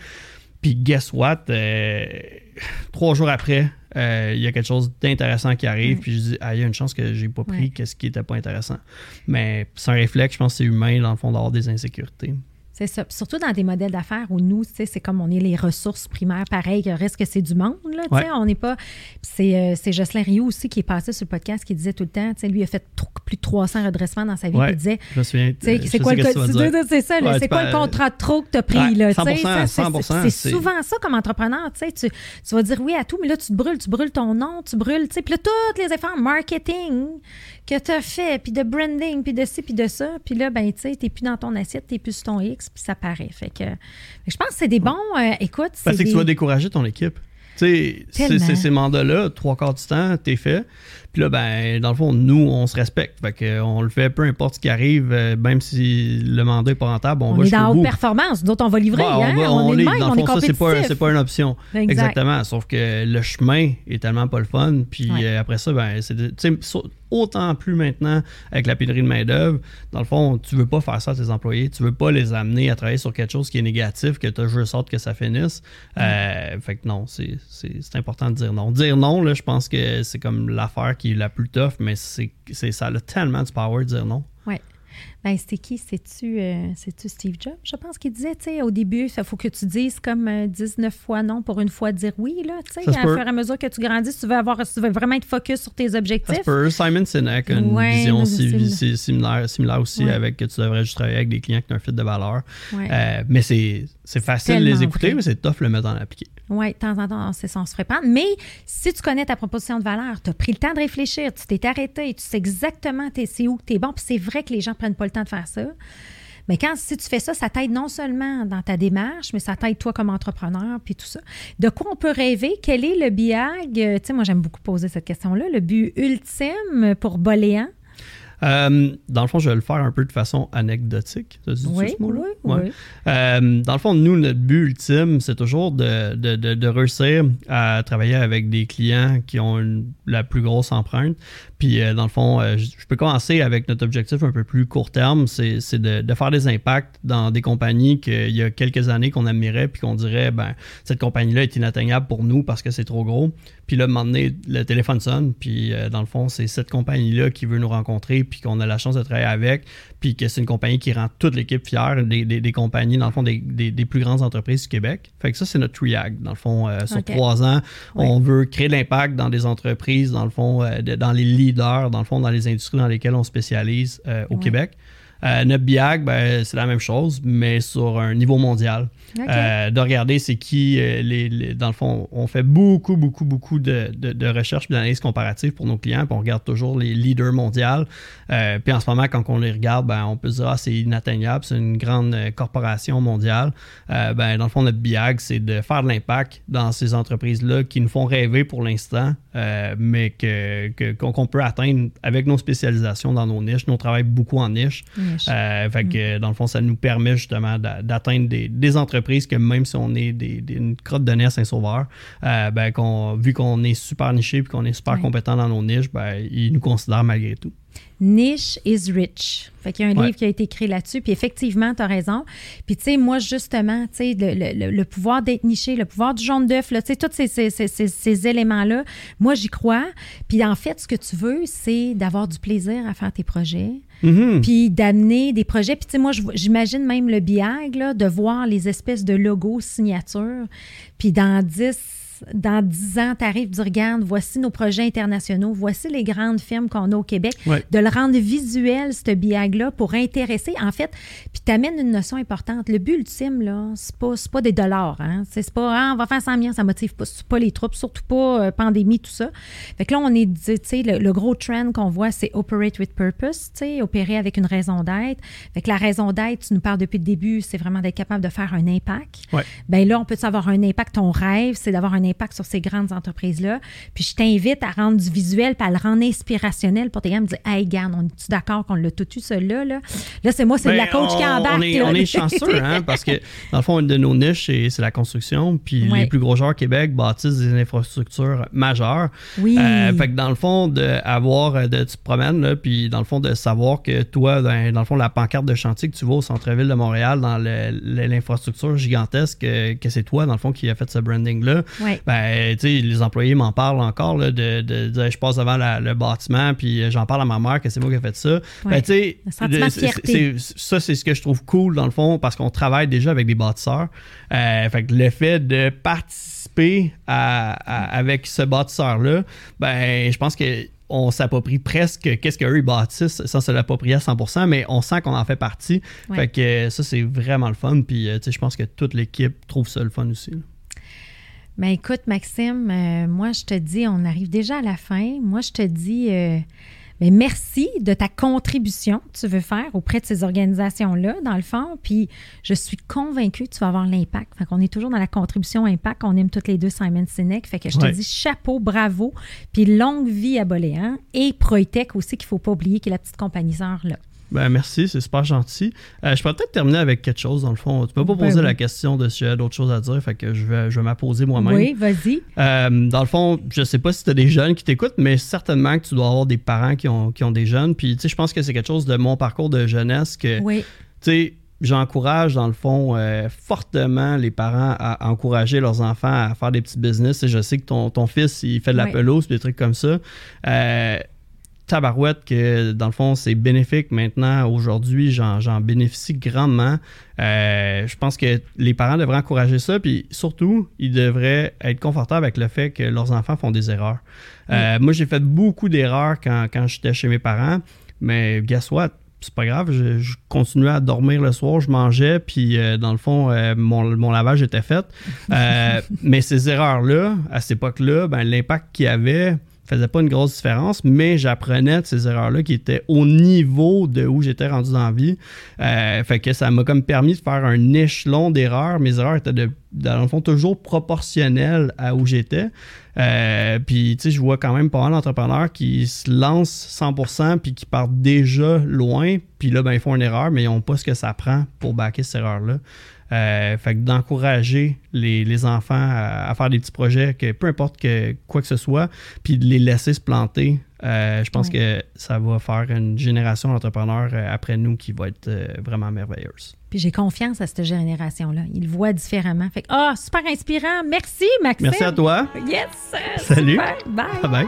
Puis, guess what? trois jours après, euh, il y a quelque chose d'intéressant qui arrive, puis je dis, ah, il y a une chance que j'ai pas pris qu'est-ce qui était pas intéressant. Mais c'est un réflexe, je pense que c'est humain, dans le fond, d'avoir des insécurités. C'est ça. surtout dans des modèles d'affaires où nous, c'est comme on est les ressources primaires, pareil, il reste que c'est du monde. Là, On n'est pas. C'est, euh, Jocelyn Rio aussi qui est passé sur le podcast qui disait tout le temps, lui, il a fait plus de 300 redressements dans sa vie. il disait. Je me souviens. C'est quoi, le, c'est ça, c'est quoi le contrat de trop que tu as pris? là, 100%, c'est, souvent ça comme entrepreneur. Tu, tu vas dire oui à tout, mais là, tu te brûles, tu brûles ton nom, tu brûles. Puis là, tous les efforts marketing que tu as fait, puis de branding, puis de ci, puis de ça. Puis là, ben, tu sais, tu n'es plus dans ton assiette, tu n'es plus sur ton X puis ça paraît. Fait que, je pense que c'est des bons. Euh, écoute, c'est. que tu vas décourager ton équipe. Tu sais, ces mandats-là, trois quarts du temps, t'es fait. Puis là, ben, dans le fond, nous, on se respecte. Fait que, on le fait peu importe ce qui arrive, euh, même si le mandat n'est pas rentable, on, va est dans haute performance, d'autres on va livrer. on, hein? on, est, dans le fond, ça, c'est pas, pas une option. Exactement. Sauf que le chemin est tellement pas le fun. Puis euh, après ça, ben, c'est autant plus maintenant avec la pénurie de main-d'œuvre. Dans le fond, tu veux pas faire ça à tes employés. Tu veux pas les amener à travailler sur quelque chose qui est négatif, que tu as juste hâte que ça finisse. Euh, fait que non, c'est important de dire non. Dire non, là, je pense que c'est comme l'affaire qui est la plus tough, mais c'est ça a tellement de power de dire non. Oui. Ben, c'était qui? C'est-tu euh, Steve Jobs, je pense, qu'il disait, tu sais, au début, il faut que tu dises comme 19 euh, fois non pour une fois dire oui, là, tu sais, à fur et à mesure que tu grandis, tu veux, avoir, tu veux vraiment être focus sur tes objectifs. Simon Sinek a une vision similaire, similaire aussi avec que tu devrais juste travailler avec des clients qui ont un fit de valeur. Euh, mais c'est facile de les écouter, mais c'est tough le mettre en appliquer. Oui, de temps en temps, c'est ça, on se prendre. Mais si tu connais ta proposition de valeur, tu as pris le temps de réfléchir, tu t'es arrêté, tu sais exactement c'est où tu es bon, puis c'est vrai que les gens ne prennent pas le temps de faire ça. Mais quand si tu fais ça, ça t'aide non seulement dans ta démarche, mais ça t'aide toi comme entrepreneur, puis tout ça. De quoi on peut rêver? Quel est le BIAG? Euh, tu sais, moi, j'aime beaucoup poser cette question-là. Le but ultime pour Boléan? Euh, dans le fond, je vais le faire un peu de façon anecdotique. oui, ce mot-là? Oui, oui. Euh, dans le fond, nous, notre but ultime, c'est toujours de, de, de, réussir à travailler avec des clients qui ont la plus grosse empreinte. Puis, euh, dans le fond, je peux commencer avec notre objectif un peu plus court terme, c'est de, faire des impacts dans des compagnies qu'il y a quelques années qu'on admirait, puis qu'on dirait, ben, cette compagnie-là est inatteignable pour nous parce que c'est trop gros. Puis là, donné, le téléphone sonne, puis dans le fond, c'est cette compagnie-là qui veut nous rencontrer, puis qu'on a la chance de travailler avec, puis que c'est une compagnie qui rend toute l'équipe fière, des, des, compagnies, dans le fond, des, des, plus grandes entreprises du Québec. Fait que ça, c'est notre triag. Dans le fond, euh, sur trois ans, on veut créer de l'impact dans des entreprises, dans le fond, euh, dans les leaders, dans le fond, dans les industries dans lesquelles on spécialise au Québec. Euh, notre BIAG, ben, c'est la même chose, mais sur un niveau mondial. Euh, de regarder c'est qui, euh, les, dans le fond, on fait beaucoup, beaucoup, beaucoup de, de, de recherches et d'analyses comparatives pour nos clients, puis on regarde toujours les leaders mondiaux. puis en ce moment, quand on les regarde, ben, on peut se dire, ah, c'est inatteignable, c'est une grande corporation mondiale. ben, dans le fond, notre BIAG, c'est de faire de l'impact dans ces entreprises-là qui nous font rêver pour l'instant, mais qu'on que, peut atteindre avec nos spécialisations dans nos niches. Nous, on travaille beaucoup en niche. Euh, fait que, mm. dans le fond, ça nous permet justement d'atteindre des, entreprises que même si on est des, une crotte de nez à Saint-Sauveur, euh, ben, vu qu'on est super niché et qu'on est super compétent dans nos niches, ben, ils nous considèrent malgré tout. Niche is rich. Fait qu'il y a un livre qui a été écrit là-dessus. Puis effectivement, tu as raison. Puis tu sais, moi, justement, tu sais, le, pouvoir d'être niché, le pouvoir du jaune d'œuf, tu sais, tous ces, ces, éléments-là, moi, j'y crois. Puis en fait, ce que tu veux, c'est d'avoir du plaisir à faire tes projets. Mm-hmm. Puis d'amener des projets. Puis tu sais, moi, j'imagine même le BIAG, là, de voir les espèces de logos, signatures. Puis dans 10 dans 10 ans, tu arrives, tu regardes, voici nos projets internationaux, voici les grandes firmes qu'on a au Québec, de le rendre visuel, ce BIAG-là, pour intéresser, en fait, puis tu amènes une notion importante. Le but ultime, là, c'est pas, pas des dollars, hein? C'est pas, ah, on va faire 100 millions, ça motive pas, pas les troupes, surtout pas euh, pandémie, tout ça. Fait que là, on est, tu sais, le, gros trend qu'on voit, c'est operate with purpose, tu sais, opérer avec une raison d'être. Fait que la raison d'être, tu nous parles depuis le début, c'est vraiment d'être capable de faire un impact. Ouais. Ben là, on peut avoir un impact, ton rêve, c'est d'avoir un impact sur ces grandes entreprises-là. Puis je t'invite à rendre du visuel, puis à le rendre inspirationnel pour tes gars me dire Hey, garde, on est-tu d'accord qu'on l'a tout eu, celui-là? Là, là c'est moi, c'est ben, la coach qui embarque. On est, on est chanceux, hein, [LAUGHS] parce que dans le fond, une de nos niches, c'est la construction. Puis les plus gros joueurs Québec bâtissent des infrastructures majeures. Oui. Euh, fait que dans le fond, de avoir, euh, de, tu te promènes, là, puis dans le fond, de savoir que toi, dans, dans, le fond, la pancarte de chantier que tu vois au centre-ville de Montréal, dans l'infrastructure gigantesque, que, que c'est toi, dans le fond, qui a fait ce branding-là, ouais. Ben, les employés m'en parlent encore de, de, je passe devant le bâtiment, puis euh, j'en parle à ma mère que c'est moi qui ai fait ça. Ben, ça, c'est ce que je trouve cool dans le fond, parce qu'on travaille déjà avec des bâtisseurs. Euh, fait que le fait de participer avec ce bâtisseur-là, ben, je pense que on s'approprie presque qu'est-ce qu'eux bâtissent sans se l'approprier à 100%, mais on sent qu'on en fait partie. Fait que ça, c'est vraiment le fun. Puis, euh, je pense que toute l'équipe trouve ça le fun aussi. Ben écoute, Maxime, euh, moi, je te dis, on arrive déjà à la fin. Moi, je te dis euh, ben, merci de ta contribution que tu veux faire auprès de ces organisations-là, dans le fond. Puis je suis convaincue que tu vas avoir l'impact. Fait qu'on est toujours dans la contribution impact. On aime toutes les deux Simon Sinek. Fait que je te dis chapeau, bravo. Puis longue vie à Boléan. Et Proitech aussi, qu'il ne faut pas oublier, qui est la petite compagnie sœur là. Ben, merci, c'est super gentil. Euh, je pourrais peut-être terminer avec quelque chose, dans le fond. Tu peux pas ben poser la question de si j'ai d'autres choses à dire, fait que je vais, je vais m'apposer moi-même. Oui, vas-y. Euh, dans le fond, je sais pas si tu as des jeunes qui t'écoutent, mais certainement que tu dois avoir des parents qui ont, qui ont des jeunes. Puis, tu sais, je pense que c'est quelque chose de mon parcours de jeunesse que, oui. tu sais, j'encourage, dans le fond, euh, fortement les parents à, encourager leurs enfants à faire des petits business. Et je sais que ton, ton fils, il fait de la pelouse, des trucs comme ça. Euh, tabarouette que, dans le fond, c'est bénéfique maintenant. Aujourd'hui, j'en bénéficie grandement. Euh, je pense que les parents devraient encourager ça, puis surtout, ils devraient être confortables avec le fait que leurs enfants font des erreurs. Euh, moi, j'ai fait beaucoup d'erreurs quand, j'étais chez mes parents, mais guess what? c'est pas grave, je, continuais à dormir le soir, je mangeais, puis euh, dans le fond, mon, mon, lavage était fait. [LAUGHS] mais ces erreurs-là, à cette époque-là, ben, l'impact qu'il y avait, faisait pas une grosse différence, mais j'apprenais de ces erreurs-là qui étaient au niveau de où j'étais rendu dans vie. Euh, fait que ça m'a comme permis de faire un échelon d'erreurs. Mes erreurs étaient de, dans le fond toujours proportionnelles à où j'étais. Euh, puis, tu sais, je vois quand même pas mal d'entrepreneurs qui se lancent 100% puis qui partent déjà loin. Puis là, ben, ils font une erreur, mais ils n'ont pas ce que ça prend pour backer cette erreur-là. Euh, fait que d'encourager les, enfants à, faire des petits projets, que peu importe que, quoi que ce soit, puis de les laisser se planter. Euh, je pense que ça va faire une génération d'entrepreneurs euh, après nous qui va être vraiment merveilleuse. Puis j'ai confiance à cette génération-là. Ils voient différemment. Fait que, ah, super inspirant. Merci, Maxime. Merci à toi. Yes. Salut. Bye. Bye.